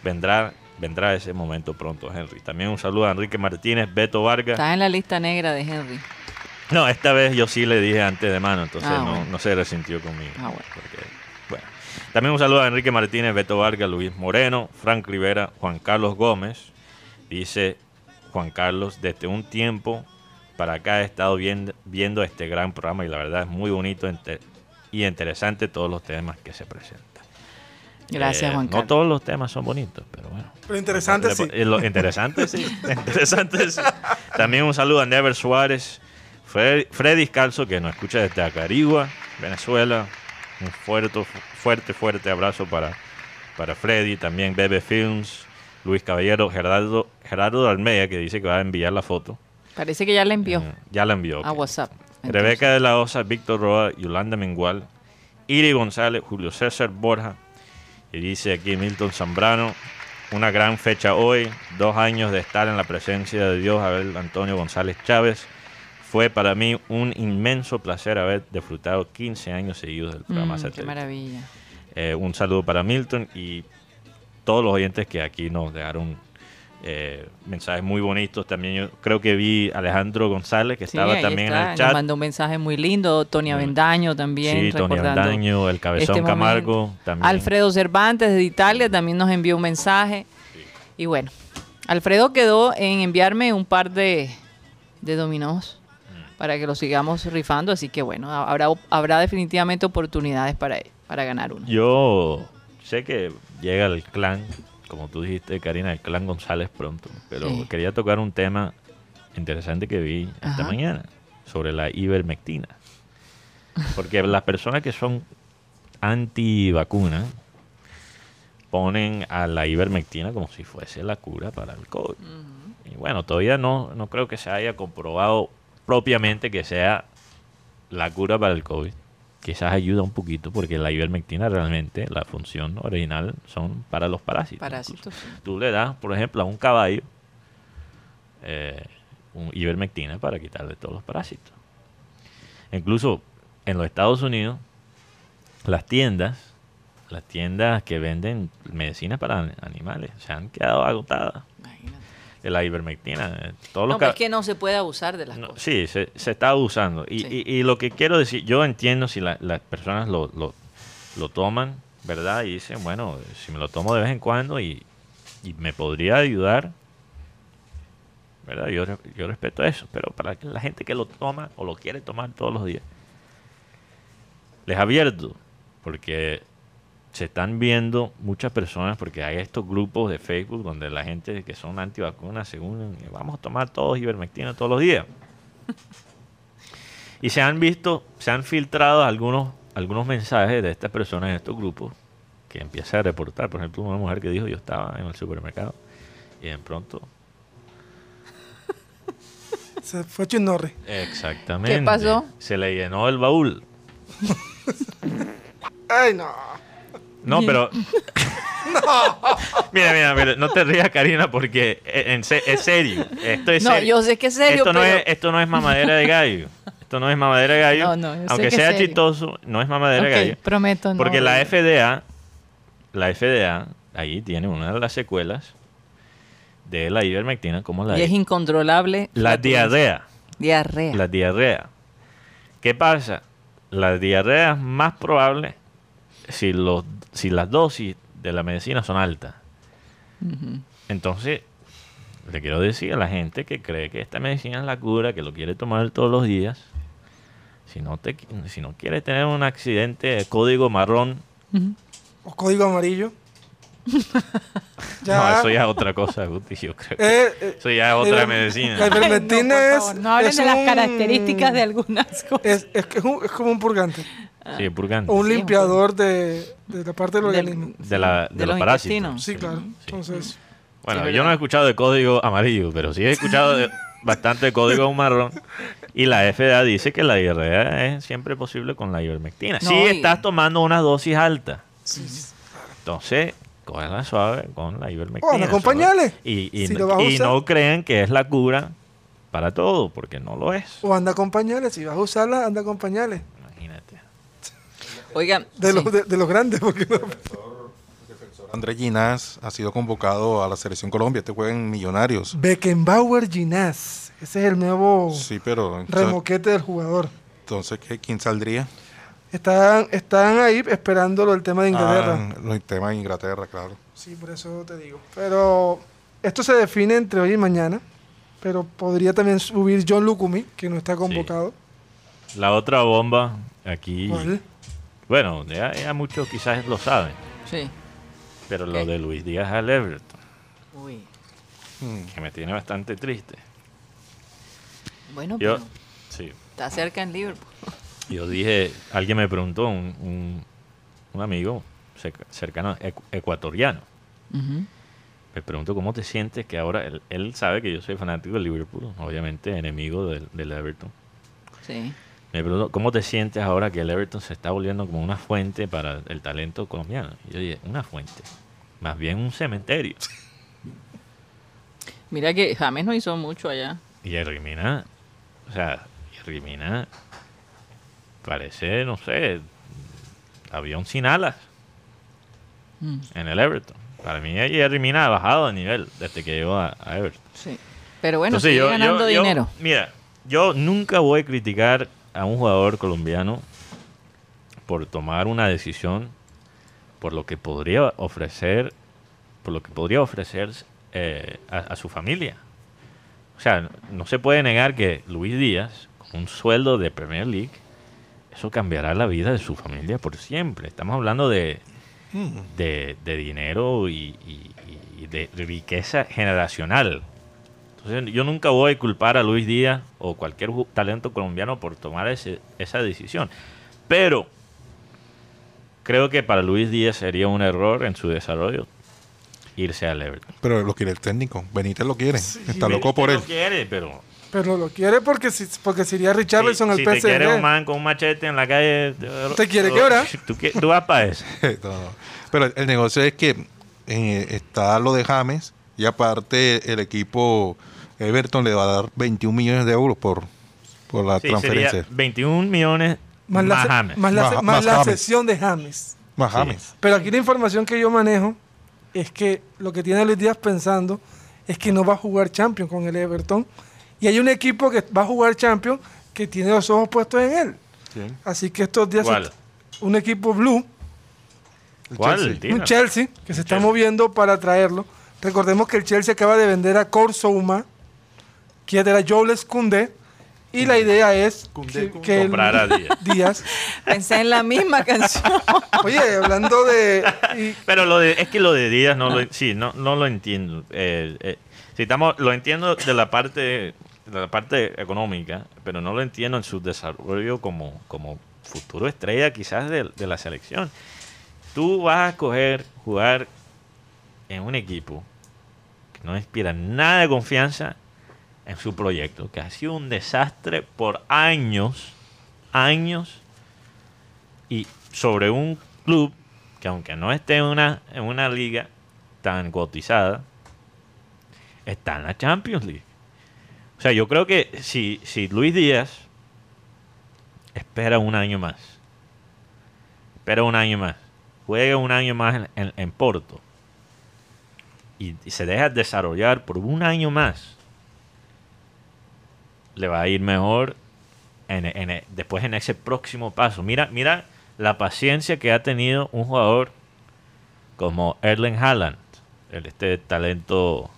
Speaker 4: vendrá, vendrá ese momento pronto, Henry. También un saludo a Enrique Martínez, Beto Vargas.
Speaker 3: Estás en la lista negra de Henry.
Speaker 4: No, esta vez yo sí le dije antes de mano, entonces
Speaker 3: Ah,
Speaker 4: no,
Speaker 3: bueno.
Speaker 4: no se resintió conmigo.
Speaker 3: Ah, bueno.
Speaker 4: porque, bueno. También un saludo a Enrique Martínez, Beto Vargas, Luis Moreno, Frank Rivera, Juan Carlos Gómez. Dice Juan Carlos, desde un tiempo para acá he estado viendo, viendo este gran programa y la verdad es muy bonito y interesante todos los temas que se presentan.
Speaker 3: Gracias,
Speaker 4: Eh,
Speaker 3: Juan
Speaker 4: No
Speaker 3: Carlos.
Speaker 4: todos los temas son bonitos, pero bueno.
Speaker 1: Pero interesante sí.
Speaker 4: Lo interesante sí. interesante sí. También un saludo a Never Suárez, Fred- Freddy Calzo, que nos escucha desde Acarigua, Venezuela. Un fuerte, fuerte, fuerte abrazo para, para Freddy. También Bebe Films, Luis Caballero, Gerardo, Gerardo Almeida, que dice que va a enviar la foto.
Speaker 3: Parece que ya la envió
Speaker 4: Eh, ya la envió.
Speaker 3: a. WhatsApp.
Speaker 4: Rebeca de la Osa, Víctor Roa, Yolanda Mengual, Iri González, Julio César Borja. Y dice aquí Milton Zambrano, una gran fecha hoy, dos años de estar en la presencia de Dios, Abel Antonio González Chávez. Fue para mí un inmenso placer haber disfrutado 15 años seguidos del programa
Speaker 3: Mm, qué maravilla.
Speaker 4: Eh, un saludo para Milton y todos los oyentes que aquí nos dejaron eh, mensajes muy bonitos. También yo creo que vi a Alejandro González, que
Speaker 3: Sí,
Speaker 4: estaba también
Speaker 3: está,
Speaker 4: en el
Speaker 3: Nos
Speaker 4: chat.
Speaker 3: mandó un mensaje muy lindo. Tony. Avendaño también.
Speaker 4: Sí, Tony Avendaño, el Cabezón
Speaker 3: este
Speaker 4: Camargo.
Speaker 3: momento.
Speaker 4: También.
Speaker 3: Alfredo Cervantes de Italia también nos envió un mensaje. Y bueno, Alfredo quedó en enviarme un par de, de dominós. Para que lo sigamos rifando. Así que bueno, habrá, habrá definitivamente oportunidades para para ganar uno.
Speaker 4: Yo sé que llega el clan, como tú dijiste, Karina, el clan González pronto. Pero
Speaker 3: Sí.
Speaker 4: quería tocar un tema interesante que vi esta mañana sobre la ivermectina. Porque las personas que son anti-vacuna ponen a la ivermectina como si fuese la cura para el COVID. Y bueno, todavía no, no creo que se haya comprobado propiamente que sea la cura para el COVID. Quizás ayuda un poquito porque la ivermectina realmente, la función original son para los parásitos.
Speaker 3: Parásitos. sí.
Speaker 4: Tú le das, por ejemplo, a un caballo eh, un ivermectina para quitarle todos los parásitos. Incluso en los Estados Unidos, las tiendas, las tiendas que venden medicinas para an- animales, se han quedado agotadas. De la ivermectina. Eh, Todos
Speaker 3: No,
Speaker 4: los
Speaker 3: es que no se puede abusar de las
Speaker 4: no,
Speaker 3: cosas.
Speaker 4: sí, se, se está usando. Y,
Speaker 3: Sí.
Speaker 4: y- y lo que quiero decir, yo entiendo si la- las personas lo, lo, lo toman, ¿verdad? Y dicen, bueno, si me lo tomo de vez en cuando y, y me podría ayudar, ¿verdad? Yo, yo respeto eso, pero para la gente que lo toma o lo quiere tomar todos los días, les advierto, porque se están viendo muchas personas, porque hay estos grupos de Facebook donde la gente que son antivacunas se unen y vamos a tomar todos ivermectina todos los días. Y se han visto, se han filtrado algunos, algunos mensajes de estas personas en estos grupos que empieza a reportar. Por ejemplo, una mujer que dijo yo estaba en el supermercado y de pronto...
Speaker 1: Se fue Chinorre.
Speaker 4: Exactamente.
Speaker 3: ¿Qué pasó?
Speaker 4: Se le llenó el baúl.
Speaker 1: Ay, no.
Speaker 4: No, pero... mira, mira, mira, no te rías, Karina, porque en se- es serio. Esto es
Speaker 3: No,
Speaker 4: serio.
Speaker 3: yo sé que es serio,
Speaker 4: esto, no
Speaker 3: pero-
Speaker 4: es, esto no es mamadera de gallo. Esto no es mamadera de gallo.
Speaker 3: No, no,
Speaker 4: aunque sea chistoso, no es mamadera de gallo.
Speaker 3: prometo no.
Speaker 4: Porque la FDA, la FDA, ahí tiene una de las secuelas de la ivermectina, como la,
Speaker 3: Y es incontrolable.
Speaker 4: la diarrea.
Speaker 3: Diarrea.
Speaker 4: La diarrea. ¿Qué pasa? La diarrea es más probable si, los, si las dosis de la medicina son altas. Entonces, le quiero decir a la gente que cree que esta medicina es la cura, que lo quiere tomar todos los días. Si no, te, si no quieres tener un accidente de código marrón.
Speaker 1: O código amarillo.
Speaker 4: no, eso ya es otra cosa, Guti, yo creo. que
Speaker 1: Eh, eh,
Speaker 4: eso ya es otra
Speaker 1: la- La
Speaker 4: medicina.
Speaker 1: ivermectina
Speaker 3: Ay, no, por
Speaker 1: es.
Speaker 3: no hablen
Speaker 1: es
Speaker 3: de las
Speaker 1: un-
Speaker 3: características de algunas cosas.
Speaker 1: Es, es, es, un- es como un purgante.
Speaker 4: Sí, purgante.
Speaker 1: O un
Speaker 3: Sí,
Speaker 1: limpiador de, de la parte del
Speaker 3: Del-
Speaker 1: organismo.
Speaker 4: De, la, de,
Speaker 3: de
Speaker 4: los,
Speaker 3: los
Speaker 4: parásitos.
Speaker 3: intestinos.
Speaker 1: Sí, claro.
Speaker 4: Sí.
Speaker 1: Entonces,
Speaker 4: Bueno,
Speaker 3: Sí,
Speaker 4: yo no he escuchado de código amarillo, pero sí he escuchado de- bastante de código marrón. Y la FDA dice que la diarrea es siempre posible con la ivermectina.
Speaker 3: No,
Speaker 4: si
Speaker 3: y-
Speaker 4: estás tomando una dosis alta. Entonces, cógela suave con la ivermectina.
Speaker 1: O anda con pañales.
Speaker 4: Y, y,
Speaker 1: Si lo vas a
Speaker 4: y
Speaker 1: usar.
Speaker 4: no crean que es la cura para todo, porque no lo es.
Speaker 1: o anda con pañales. Si vas a usarla, anda con pañales.
Speaker 4: Imagínate.
Speaker 3: Oigan,
Speaker 1: De,
Speaker 3: sí.
Speaker 1: los, de, de los grandes. Porque no-
Speaker 5: Andrés Ginás ha sido convocado a la selección Colombia. Este juega en Millonarios.
Speaker 1: Beckenbauer Ginás. Ese es el nuevo
Speaker 5: Sí, pero
Speaker 1: remoquete del jugador.
Speaker 5: entonces ¿qué? ¿quién saldría?
Speaker 1: Están, están ahí esperándolo el tema de Inglaterra.
Speaker 5: Ah, los temas de Inglaterra, claro.
Speaker 1: Sí, por eso te digo. Pero esto se define entre hoy y mañana. Pero podría también subir John Lucumi, que no está convocado.
Speaker 4: La otra bomba aquí.
Speaker 1: ¿Cuál?
Speaker 4: Bueno, ya, ya muchos quizás lo saben,
Speaker 3: Sí.
Speaker 4: pero lo
Speaker 3: ¿Qué?
Speaker 4: de Luis Díaz al Everton,
Speaker 3: Uy.
Speaker 5: Hmm.
Speaker 4: que me tiene bastante triste.
Speaker 3: Bueno,
Speaker 4: Yo,
Speaker 3: pero
Speaker 4: sí,
Speaker 3: está cerca en Liverpool.
Speaker 4: Yo dije, alguien me preguntó, un, un, un amigo cerca- cercano, ecu- ecuatoriano, me preguntó cómo te sientes que ahora, él, él sabe que yo soy fanático del Liverpool, obviamente enemigo del, del Everton.
Speaker 3: Sí.
Speaker 4: Me preguntó, ¿cómo te sientes ahora que el Everton se está volviendo como una fuente para el talento colombiano? Y yo dije, una fuente, más bien un cementerio.
Speaker 3: Mira que James no hizo mucho allá.
Speaker 4: Y Jerry Mina, o sea, Jerry Mina parece, no sé, avión sin alas
Speaker 3: Mm,
Speaker 4: en el Everton. Para mí Jerry Mina ha bajado de nivel desde que llegó a, a Everton.
Speaker 3: sí. Pero bueno,
Speaker 4: Entonces
Speaker 3: sigue
Speaker 4: yo,
Speaker 3: ganando
Speaker 4: yo- yo-
Speaker 3: dinero.
Speaker 4: mira, yo nunca voy a criticar a un jugador colombiano por tomar una decisión por lo que podría ofrecer, por lo que podría ofrecer eh, a, a su familia. O sea, no se puede negar que Luis Díaz, con un sueldo de Premier League, eso cambiará la vida de su familia por siempre. Estamos hablando de, de, de dinero y, y- y de riqueza generacional. Entonces, yo nunca voy a culpar a Luis Díaz o cualquier talento colombiano por tomar ese- esa decisión. Pero creo que para Luis Díaz sería un error en su desarrollo irse al Everton.
Speaker 5: Pero lo quiere el técnico. Benítez lo quiere. Está loco por él.
Speaker 4: lo quiere, pero
Speaker 1: Pero lo quiere porque si, porque si iría Richarlison
Speaker 4: si,
Speaker 1: al
Speaker 4: si te quiere un
Speaker 1: PSG.
Speaker 4: man con un machete en la calle...
Speaker 1: ¿Te quiere quebrar?
Speaker 4: ¿Tú, tú vas para eso.
Speaker 5: No, no. Pero el, negocio es que eh, está lo de James y aparte el equipo Everton le va a dar 21 millones de euros por, por la
Speaker 4: Sí,
Speaker 5: transferencia.
Speaker 4: sería 21 millones
Speaker 1: Más,
Speaker 4: más,
Speaker 1: la, se-
Speaker 4: James.
Speaker 1: más la,
Speaker 5: Más-
Speaker 1: se- más
Speaker 5: más
Speaker 1: la
Speaker 5: James.
Speaker 1: sesión de James.
Speaker 5: Más
Speaker 4: Sí.
Speaker 5: James.
Speaker 1: Pero aquí la información que yo manejo es que lo que tiene Luis Díaz pensando es que no va a jugar Champions con el Everton. Y hay un equipo que va a jugar Champions que tiene los ojos puestos en él.
Speaker 5: ¿Quién?
Speaker 1: Así que estos días un equipo blue,
Speaker 4: ¿Cuál?
Speaker 5: Chelsea.
Speaker 1: Un Chelsea, que se está
Speaker 4: Chelsea.
Speaker 1: moviendo para traerlo. Recordemos que el Chelsea acaba de vender a Corsouma, que era Jules Koundé, y la idea es
Speaker 5: Koundé,
Speaker 1: que, que
Speaker 4: Comprar a Díaz.
Speaker 1: Díaz.
Speaker 3: Pensé en la misma canción.
Speaker 1: Oye, hablando de... y-
Speaker 4: Pero lo de, es que lo de Díaz no lo, sí, no, no lo entiendo. Eh, eh, si estamos, lo entiendo de la parte la parte económica, pero no lo entiendo en su desarrollo como, como futuro estrella quizás de, de la selección. Tú vas a escoger jugar en un equipo que no inspira nada de confianza en su proyecto, que ha sido un desastre por años, años, y sobre un club que aunque no esté en una, en una liga tan cotizada, está en la Champions League. O sea, yo creo que si, si Luis Díaz espera un año más, espera un año más, juega un año más en, en- Porto y, se deja desarrollar por un año más, le va a ir mejor en, después en ese próximo paso. Mira, mira la paciencia que ha tenido un jugador como Erling Haaland, este talento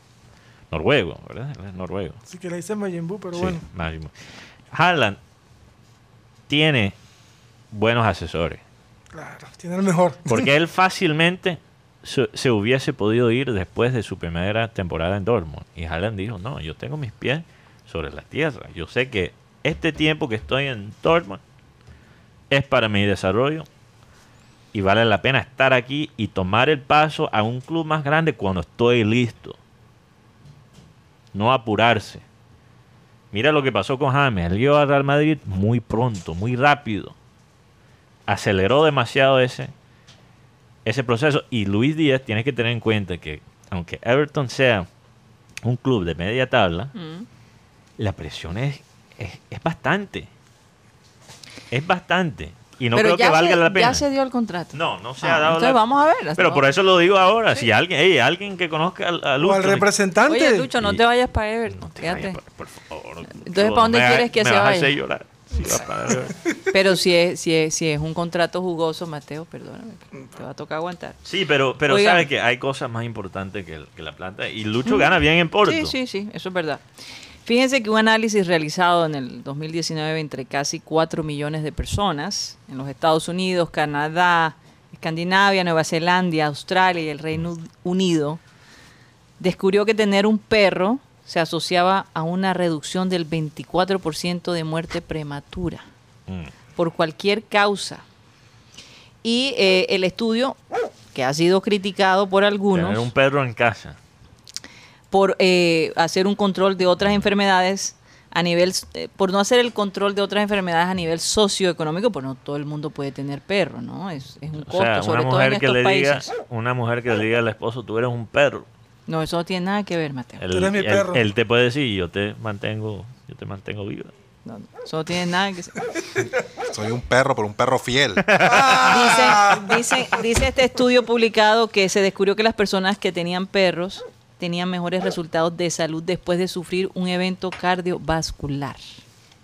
Speaker 4: noruego, ¿verdad? Él es noruego.
Speaker 1: Así que le hice Majin Buu, pero
Speaker 4: Sí,
Speaker 1: bueno.
Speaker 4: máximo. Haaland tiene buenos asesores,
Speaker 1: Claro, tiene el mejor.
Speaker 4: porque él fácilmente se, se hubiese podido ir después de su primera temporada en Dortmund. Y Haaland dijo, no, yo tengo mis pies sobre la tierra. Yo sé que este tiempo que estoy en Dortmund es para mi desarrollo y vale la pena estar aquí y tomar el paso a un club más grande cuando estoy listo. No apurarse. Mira lo que pasó con James. Él llegó al Real Madrid muy pronto, muy rápido. Aceleró demasiado ese, ese proceso. Y Luis Díaz tiene que tener en cuenta que, aunque Everton sea un club de media tabla,
Speaker 3: Mm.
Speaker 4: la presión es, es, es bastante. Es bastante. Y no
Speaker 3: Pero
Speaker 4: creo que valga
Speaker 3: se,
Speaker 4: la pena.
Speaker 3: Ya se dio el contrato.
Speaker 4: No, no se
Speaker 3: Ah,
Speaker 4: ha dado
Speaker 3: entonces
Speaker 4: la-
Speaker 3: vamos a ver.
Speaker 4: Pero por eso lo digo ahora. Si alguien, hey, alguien que conozca al- a,
Speaker 1: O
Speaker 4: Lucho,
Speaker 1: al representante.
Speaker 3: Oye, Lucho, no te vayas para Everton.
Speaker 4: No te
Speaker 3: quédate.
Speaker 4: vayas, por, por favor.
Speaker 3: Entonces, ¿para dónde
Speaker 4: me
Speaker 3: quieres que
Speaker 4: me
Speaker 3: se
Speaker 4: vas a
Speaker 3: vaya?
Speaker 4: llorar. Sí.
Speaker 3: Pero si es, si, es, si es un contrato jugoso, Mateo, perdóname, te va a tocar aguantar.
Speaker 4: Sí, pero, pero
Speaker 3: Oigan.
Speaker 4: sabes que hay cosas más importantes que, el- que la planta. Y Lucho gana bien en Porto.
Speaker 3: Sí, sí, sí, eso es verdad. Fíjense que un análisis realizado en el 2019 entre casi 4 millones de personas en los Estados Unidos, Canadá, Escandinavia, Nueva Zelanda, Australia y el Reino Unido descubrió que tener un perro se asociaba a una reducción del 24% de muerte prematura
Speaker 4: Mm.
Speaker 3: por cualquier causa. Y eh, el estudio, que ha sido criticado por algunos,
Speaker 4: Tener un perro en casa.
Speaker 3: Por eh, hacer un control de otras enfermedades a nivel, eh, por no hacer el control de otras enfermedades a nivel socioeconómico, pues no todo el mundo puede tener perro, ¿no? Es, es un
Speaker 4: O
Speaker 3: costo,
Speaker 4: sea,
Speaker 3: sobre
Speaker 4: una
Speaker 3: todo en
Speaker 4: mujer, que
Speaker 3: estos
Speaker 4: le diga,
Speaker 3: países.
Speaker 4: una mujer que le diga al esposo, tú eres un perro.
Speaker 3: No, eso no tiene nada que ver, Mateo.
Speaker 4: Él,
Speaker 1: eres mi
Speaker 4: él-
Speaker 1: perro.
Speaker 4: él te puede decir, yo te mantengo, yo te mantengo viva.
Speaker 3: No, no, eso no tiene nada que
Speaker 5: Soy un perro, pero un perro fiel.
Speaker 3: Dice, dice, dice este estudio publicado que se descubrió que las personas que tenían perros tenían mejores resultados de salud después de sufrir un evento cardiovascular.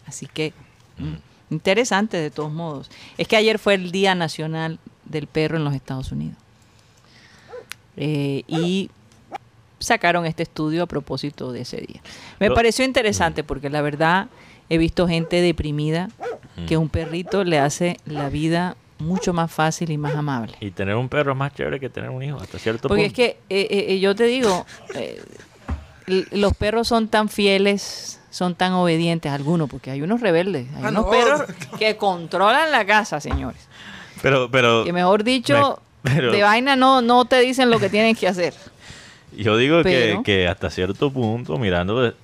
Speaker 3: Así que, mm, interesante de todos modos. Es que ayer fue el Día Nacional del Perro en los Estados Unidos. Eh, y sacaron este estudio a propósito de ese día. Me
Speaker 4: Lo-
Speaker 3: pareció interesante porque la verdad he visto gente deprimida que un perrito le hace la vida mucho más fácil y más amable.
Speaker 4: Y tener un perro es más chévere que tener un hijo, hasta cierto
Speaker 3: Porque es
Speaker 4: punto.
Speaker 3: que eh, eh, yo te digo, eh, los perros son tan fieles, son tan obedientes, algunos, porque hay unos rebeldes, hay
Speaker 1: Ah,
Speaker 3: unos
Speaker 1: no.
Speaker 3: perros que controlan la casa, señores.
Speaker 4: Pero, pero
Speaker 3: Que mejor dicho,
Speaker 4: Me- pero-
Speaker 3: de vaina no, no te dicen lo que tienen que hacer.
Speaker 4: yo digo que,
Speaker 3: pero-
Speaker 4: que hasta cierto punto, mirando de,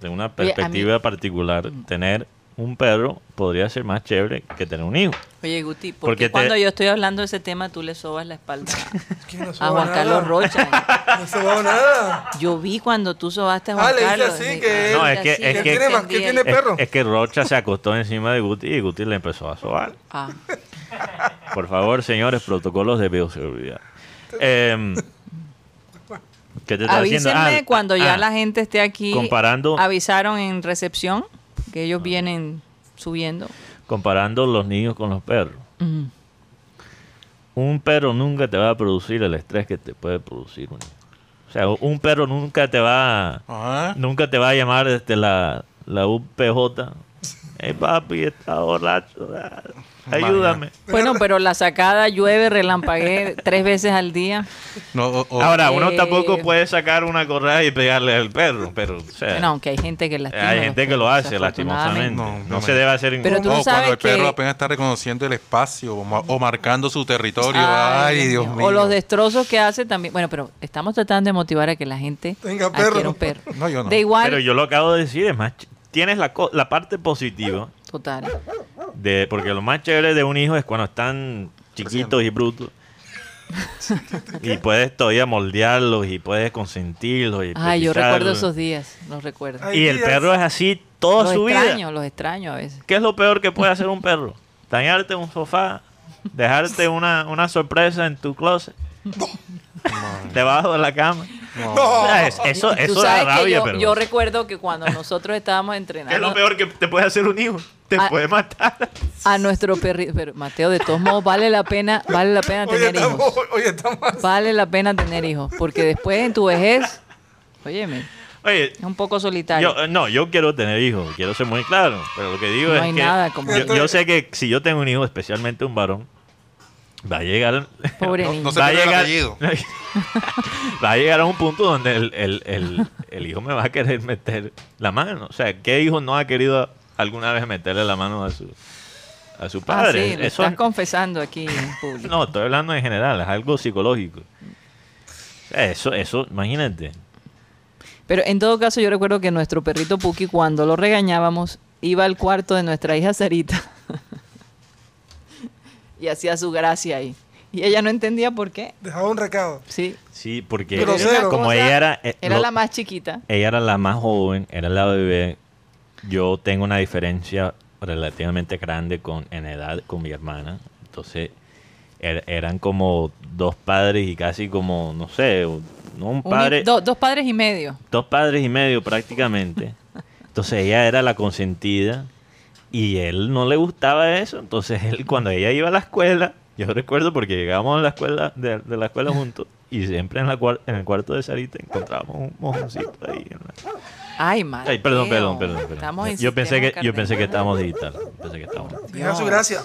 Speaker 4: de una
Speaker 3: mí-
Speaker 4: perspectiva particular, tener un perro podría ser más chévere que tener un hijo.
Speaker 3: Oye, Guti, porque,
Speaker 4: Porque te-
Speaker 3: cuando yo estoy hablando de ese tema, tú le sobas la espalda
Speaker 1: no
Speaker 3: a Juan
Speaker 1: nada.
Speaker 3: Carlos Rocha.
Speaker 1: No soba nada.
Speaker 3: Yo vi cuando tú sobaste a Juan
Speaker 1: Ah, le
Speaker 3: Carlos.
Speaker 1: así,
Speaker 3: sí,
Speaker 1: que-
Speaker 4: No, es que-
Speaker 3: así,
Speaker 4: es
Speaker 3: que
Speaker 1: tiene más- que
Speaker 3: entendí
Speaker 1: tiene
Speaker 4: Es,
Speaker 1: perro.
Speaker 4: es que Rocha se acostó encima de Guti y Guti le empezó a sobar.
Speaker 3: Ah.
Speaker 4: Por favor, señores, protocolos de bioseguridad. Em, ¿Qué te?
Speaker 3: Avísenme
Speaker 4: Ah,
Speaker 3: cuando ya
Speaker 4: ah,
Speaker 3: la gente esté aquí.
Speaker 4: comparando-
Speaker 3: Avisaron en recepción que ellos vienen subiendo.
Speaker 4: Comparando los niños con los perros. Un perro nunca te va a producir el estrés que te puede producir un niño. O sea, un perro nunca te va, nunca te va a llamar desde la, la UPJ. Hey papi, está borracho. Ayúdame.
Speaker 3: Bueno, pero la sacada llueve, relampaguee tres veces al día.
Speaker 5: no, o- o-
Speaker 4: Ahora, uno
Speaker 3: Eh,
Speaker 4: tampoco puede sacar una correa y pegarle al perro, pero o sea,
Speaker 3: Bueno, aunque hay gente que lastima.
Speaker 4: hay gente que lo hace lastimosamente.
Speaker 5: No,
Speaker 4: No,
Speaker 5: no
Speaker 4: se
Speaker 5: me-
Speaker 4: debe hacer en
Speaker 3: Pero tú sabes
Speaker 5: cuando el perro apenas está reconociendo el espacio o, ma- o marcando su territorio.
Speaker 3: Ay,
Speaker 5: Ay, Dios mío.
Speaker 3: O los destrozos que hace también. Bueno, pero estamos tratando de motivar a que la gente
Speaker 1: Tenga perro.
Speaker 3: un perro.
Speaker 5: No, yo no.
Speaker 3: De igual.
Speaker 4: Pero yo lo acabo de decir, es más, tienes la, co- la parte positiva,
Speaker 3: Total.
Speaker 4: de porque lo más chévere de un hijo es cuando están chiquitos y brutos. y puedes todavía moldearlos y puedes consentirlos. Y
Speaker 3: Ay, yo recuerdo esos días. Los recuerdo.
Speaker 1: Ay,
Speaker 4: Y el
Speaker 1: días.
Speaker 4: perro es así toda
Speaker 3: los
Speaker 4: su
Speaker 3: extraño,
Speaker 4: vida.
Speaker 3: los extraño a veces.
Speaker 4: ¿Qué es lo peor que puede hacer un perro? Dañarte un sofá, dejarte una, una sorpresa en tu closet, debajo de la cama. O sea, es- eso
Speaker 3: Tú
Speaker 4: eso da
Speaker 3: sabes que
Speaker 4: rabia,
Speaker 3: yo,
Speaker 4: pero
Speaker 3: yo recuerdo que cuando nosotros estábamos
Speaker 4: ¿qué es
Speaker 3: entrenando
Speaker 4: lo peor que te puede hacer un hijo? Te
Speaker 3: Ah.
Speaker 4: puede matar.
Speaker 3: a nuestro perrito, pero Mateo, de todos modos vale la pena, vale la pena tener
Speaker 1: estamos,
Speaker 3: hijos.
Speaker 1: estamos.
Speaker 3: Vale la pena tener hijos, porque después en tu vejez, óyeme,
Speaker 4: Oye,
Speaker 3: es un poco solitario.
Speaker 4: Yo, eh, no, yo quiero tener hijos, quiero ser muy claro, pero lo que digo
Speaker 3: No
Speaker 4: es
Speaker 3: hay
Speaker 4: que
Speaker 3: nada como
Speaker 4: yo,
Speaker 1: hijos.
Speaker 4: yo sé que si yo tengo un hijo, especialmente un varón, va a llegar
Speaker 3: Pobre
Speaker 5: No- no se
Speaker 4: va a
Speaker 5: el
Speaker 4: llegar
Speaker 5: apellido.
Speaker 4: va a llegar a un punto donde el, el- el- el hijo me va a querer meter la mano. O sea, ¿qué hijo no ha querido alguna vez meterle la mano a su a su
Speaker 3: Ah,
Speaker 4: padre?
Speaker 3: sí, lo
Speaker 4: Eso
Speaker 3: estás confesando aquí en público.
Speaker 4: no, estoy hablando en general, es algo psicológico. Eso, eso, imagínate.
Speaker 3: Pero en todo caso, yo recuerdo que nuestro perrito Puki, cuando lo regañábamos, iba al cuarto de nuestra hija Sarita y hacía su gracia ahí. Y ella no entendía por qué.
Speaker 1: Dejaba un recado.
Speaker 3: Sí,
Speaker 4: Sí, porque
Speaker 1: Pero
Speaker 4: como ella era, eh,
Speaker 3: era
Speaker 4: lo-
Speaker 3: la más chiquita.
Speaker 4: ella era la más joven, era la bebé. Yo tengo una diferencia relativamente grande con en edad con mi hermana. Entonces er- eran como dos padres y casi como no sé, un- no un
Speaker 3: Un-
Speaker 4: padre,
Speaker 3: do- dos padres y medio.
Speaker 4: dos padres y medio prácticamente. Entonces ella era la consentida y él no le gustaba eso. Entonces él cuando ella iba a la escuela, yo recuerdo porque llegábamos a la escuela de, de la escuela juntos y siempre en, la en el cuarto de Sarita encontrábamos un mojoncito ahí. en la-
Speaker 3: Ay, madre.
Speaker 4: Ay, perdón, perdón, perdón. perdón. Yo pensé que yo pensé que estábamos digital. Pensé que estábamos.
Speaker 1: Deja su gracia.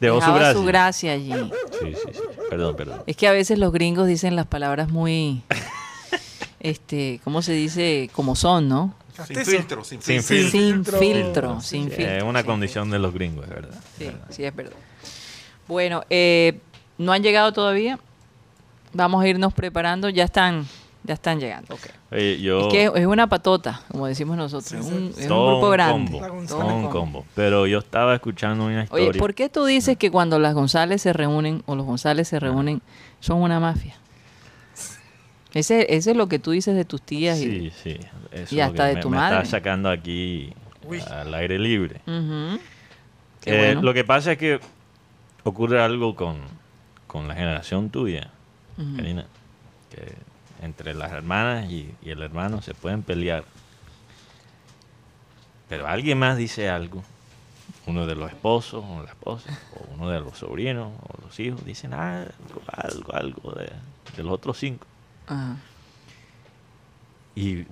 Speaker 4: Dejó su
Speaker 3: Dejaba
Speaker 4: gracia.
Speaker 3: su gracia allí.
Speaker 4: Sí, sí, sí. Perdón, perdón.
Speaker 3: Es que a veces los gringos dicen las palabras muy, este, ¿cómo se dice? Como son, ¿no?
Speaker 5: Sin filtro, sin
Speaker 4: Sin
Speaker 5: filtro.
Speaker 3: Sin
Speaker 1: filtro.
Speaker 3: filtro, sin
Speaker 4: Es
Speaker 3: filtro.
Speaker 4: una
Speaker 3: sí.
Speaker 4: condición de los gringos, es verdad.
Speaker 3: Sí, sí, es verdad. Bueno, eh, no han llegado todavía. Vamos a irnos preparando. Ya están, ya están llegando. ok.
Speaker 4: Oye, yo
Speaker 3: Es que es una patota, como decimos nosotros.
Speaker 1: Sí,
Speaker 3: un- es
Speaker 4: todo
Speaker 3: un grupo
Speaker 4: un
Speaker 3: grande.
Speaker 4: combo,
Speaker 3: Todo
Speaker 4: un combo. Pero yo estaba escuchando una historia.
Speaker 3: Oye, ¿por qué tú dices que cuando las González se reúnen o los González se reúnen son una mafia? Ese, ese es lo que tú dices de tus tías. y-
Speaker 4: Sí, sí. Eso
Speaker 3: y
Speaker 4: es lo
Speaker 3: hasta
Speaker 4: que
Speaker 3: de
Speaker 4: me,
Speaker 3: tu
Speaker 4: me
Speaker 3: madre.
Speaker 4: está sacando aquí
Speaker 1: Uy.
Speaker 4: al aire libre. Eh,
Speaker 3: bueno.
Speaker 4: Lo que pasa es que ocurre algo con, con la generación tuya. Karina, que entre las hermanas y, y el hermano se pueden pelear. Pero alguien más dice algo, uno de los esposos o la esposa, o uno de los sobrinos o los hijos, dicen algo, algo, algo de, de los otros cinco.
Speaker 3: Ajá.
Speaker 4: Y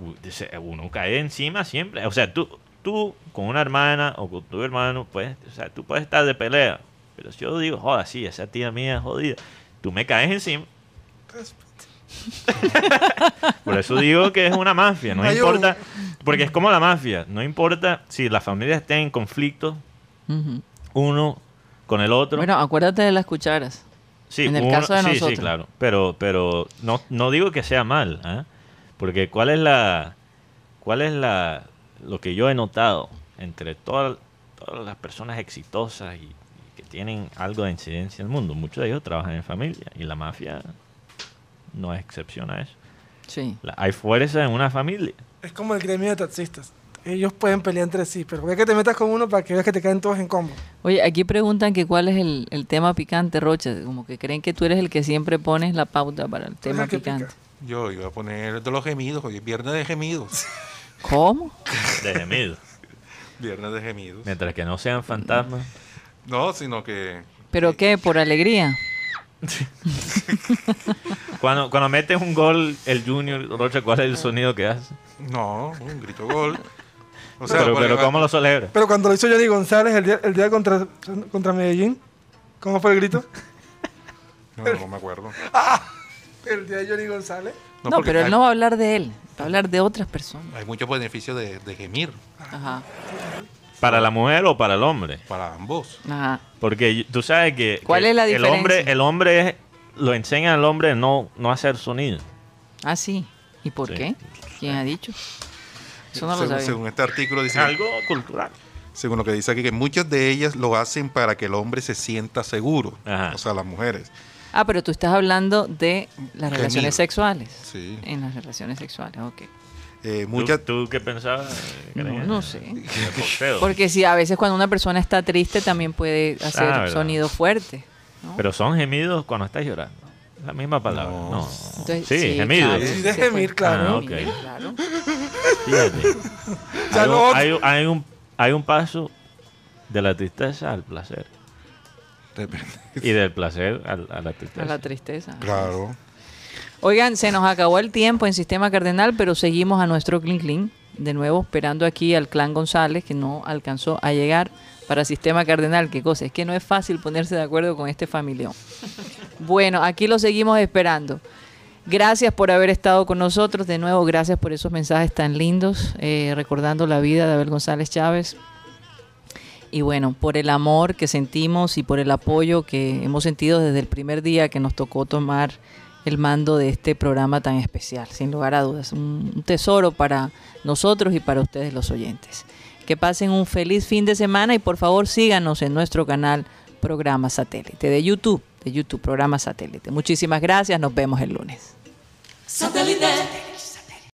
Speaker 4: uno cae encima siempre. O sea, tú, tú con una hermana o con tu hermano, pues, o sea, tú puedes estar de pelea. Pero si yo digo, joda, sí, esa tía mía es jodida, tú me caes encima. Por eso digo que es una mafia, no
Speaker 1: Hay
Speaker 4: importa, porque es como la mafia, no importa si las familias estén en conflicto
Speaker 3: Ujú.
Speaker 4: uno con el otro.
Speaker 3: Bueno, acuérdate de las cucharas.
Speaker 4: Sí,
Speaker 3: En el
Speaker 4: uno-
Speaker 3: caso de
Speaker 4: sí,
Speaker 3: nosotros.
Speaker 4: Sí, claro. Pero, pero no, no digo que sea mal, ¿ah? Porque cuál es la, cuál es la, lo que yo he notado entre todas, todas las personas exitosas y, y que tienen algo de incidencia en el mundo. Muchos de ellos trabajan en familia y la mafia no es excepción a eso.
Speaker 3: Sí.
Speaker 4: La- hay fuerza en una familia.
Speaker 1: Es como el gremio de taxistas. Ellos pueden pelear entre sí, pero ¿por qué te metas con uno para que veas que te caen todos en combo?
Speaker 3: Oye, aquí preguntan que cuál es el, el tema picante, Rocha. Como que creen que tú eres el que siempre pones la pauta para el tema
Speaker 1: que
Speaker 3: picante.
Speaker 1: pica.
Speaker 5: Yo iba a poner el de los gemidos, hoy es viernes de gemidos.
Speaker 3: ¿Cómo?
Speaker 4: De gemido.
Speaker 5: Viernes de gemidos.
Speaker 4: Mientras que no sean fantasmas.
Speaker 5: No, sino que
Speaker 3: ¿Pero qué? ¿Por alegría?
Speaker 4: Cuando, cuando metes un gol, el Junior, Rocha, ¿cuál es el sonido que hace?
Speaker 5: No, un grito gol. O
Speaker 4: pero, ¿cómo lo celebra?
Speaker 1: Pero cuando lo hizo Johnny González el día, el día contra, contra Medellín, ¿cómo fue el grito?
Speaker 5: No, no me acuerdo.
Speaker 1: El día de Johnny González.
Speaker 3: No, pero él
Speaker 5: hay,
Speaker 3: no va a hablar de él, va a hablar de otras personas.
Speaker 5: hay muchos beneficios de, de gemir
Speaker 3: Ajá,
Speaker 4: ¿Para la mujer o para el hombre?
Speaker 5: para ambos.
Speaker 3: ajá.
Speaker 4: Porque tú sabes que,
Speaker 3: ¿Cuál
Speaker 4: que
Speaker 3: es la
Speaker 4: el hombre,
Speaker 3: diferencia?
Speaker 4: el hombre es- lo enseña al hombre no, no hacer sonido.
Speaker 3: Ah, sí. ¿Y por
Speaker 4: Sí.
Speaker 3: qué? ¿Quién ha dicho? Eso no lo
Speaker 5: según, este artículo dice,
Speaker 4: Algo cultural.
Speaker 5: según lo que dice aquí, que muchas de ellas lo hacen para que el hombre se sienta seguro.
Speaker 4: Ajá.
Speaker 5: O sea, las mujeres.
Speaker 3: Ah, pero tú estás hablando de las relaciones sexuales.
Speaker 5: Sí.
Speaker 3: En las relaciones sexuales, ok.
Speaker 5: Eh,
Speaker 4: ¿Tú,
Speaker 5: muchas,
Speaker 4: tú qué pensabas?
Speaker 3: No,
Speaker 4: Karina?
Speaker 3: no sé. Porque si a veces cuando una persona está triste también puede hacer
Speaker 4: Ah,
Speaker 3: sonido fuerte. ¿no?
Speaker 4: Pero son gemidos cuando estás llorando. La misma palabra.
Speaker 5: No.
Speaker 4: No.
Speaker 3: Entonces,
Speaker 4: sí,
Speaker 3: claro,
Speaker 1: Sí, de
Speaker 3: se
Speaker 1: gemir, claro.
Speaker 4: Ah,
Speaker 3: claro.
Speaker 4: Fíjate. Hay, un, hay un- hay un, hay un paso de la tristeza al placer.
Speaker 5: depende.
Speaker 4: Y del placer al- a la tristeza.
Speaker 3: A la tristeza.
Speaker 5: Claro.
Speaker 3: Oigan, se nos acabó el tiempo en Sistema Cardenal, pero seguimos a nuestro Clean Clean. De nuevo, esperando aquí al clan González, que no alcanzó a llegar para Sistema Cardenal. Qué cosa, es que no es fácil ponerse de acuerdo con este familión. Bueno, aquí lo seguimos esperando. Gracias por haber estado con nosotros. De nuevo, gracias por esos mensajes tan lindos, eh, recordando la vida de Abel González Chávez. Y bueno, por el amor que sentimos y por el apoyo que hemos sentido desde el primer día que nos tocó tomar el mando de este programa tan especial, sin lugar a dudas. Un un tesoro para nosotros y para ustedes los oyentes. Que pasen un feliz fin de semana y por favor síganos en nuestro canal Programa Satélite de YouTube, de YouTube Programa Satélite. Muchísimas gracias, nos vemos el lunes.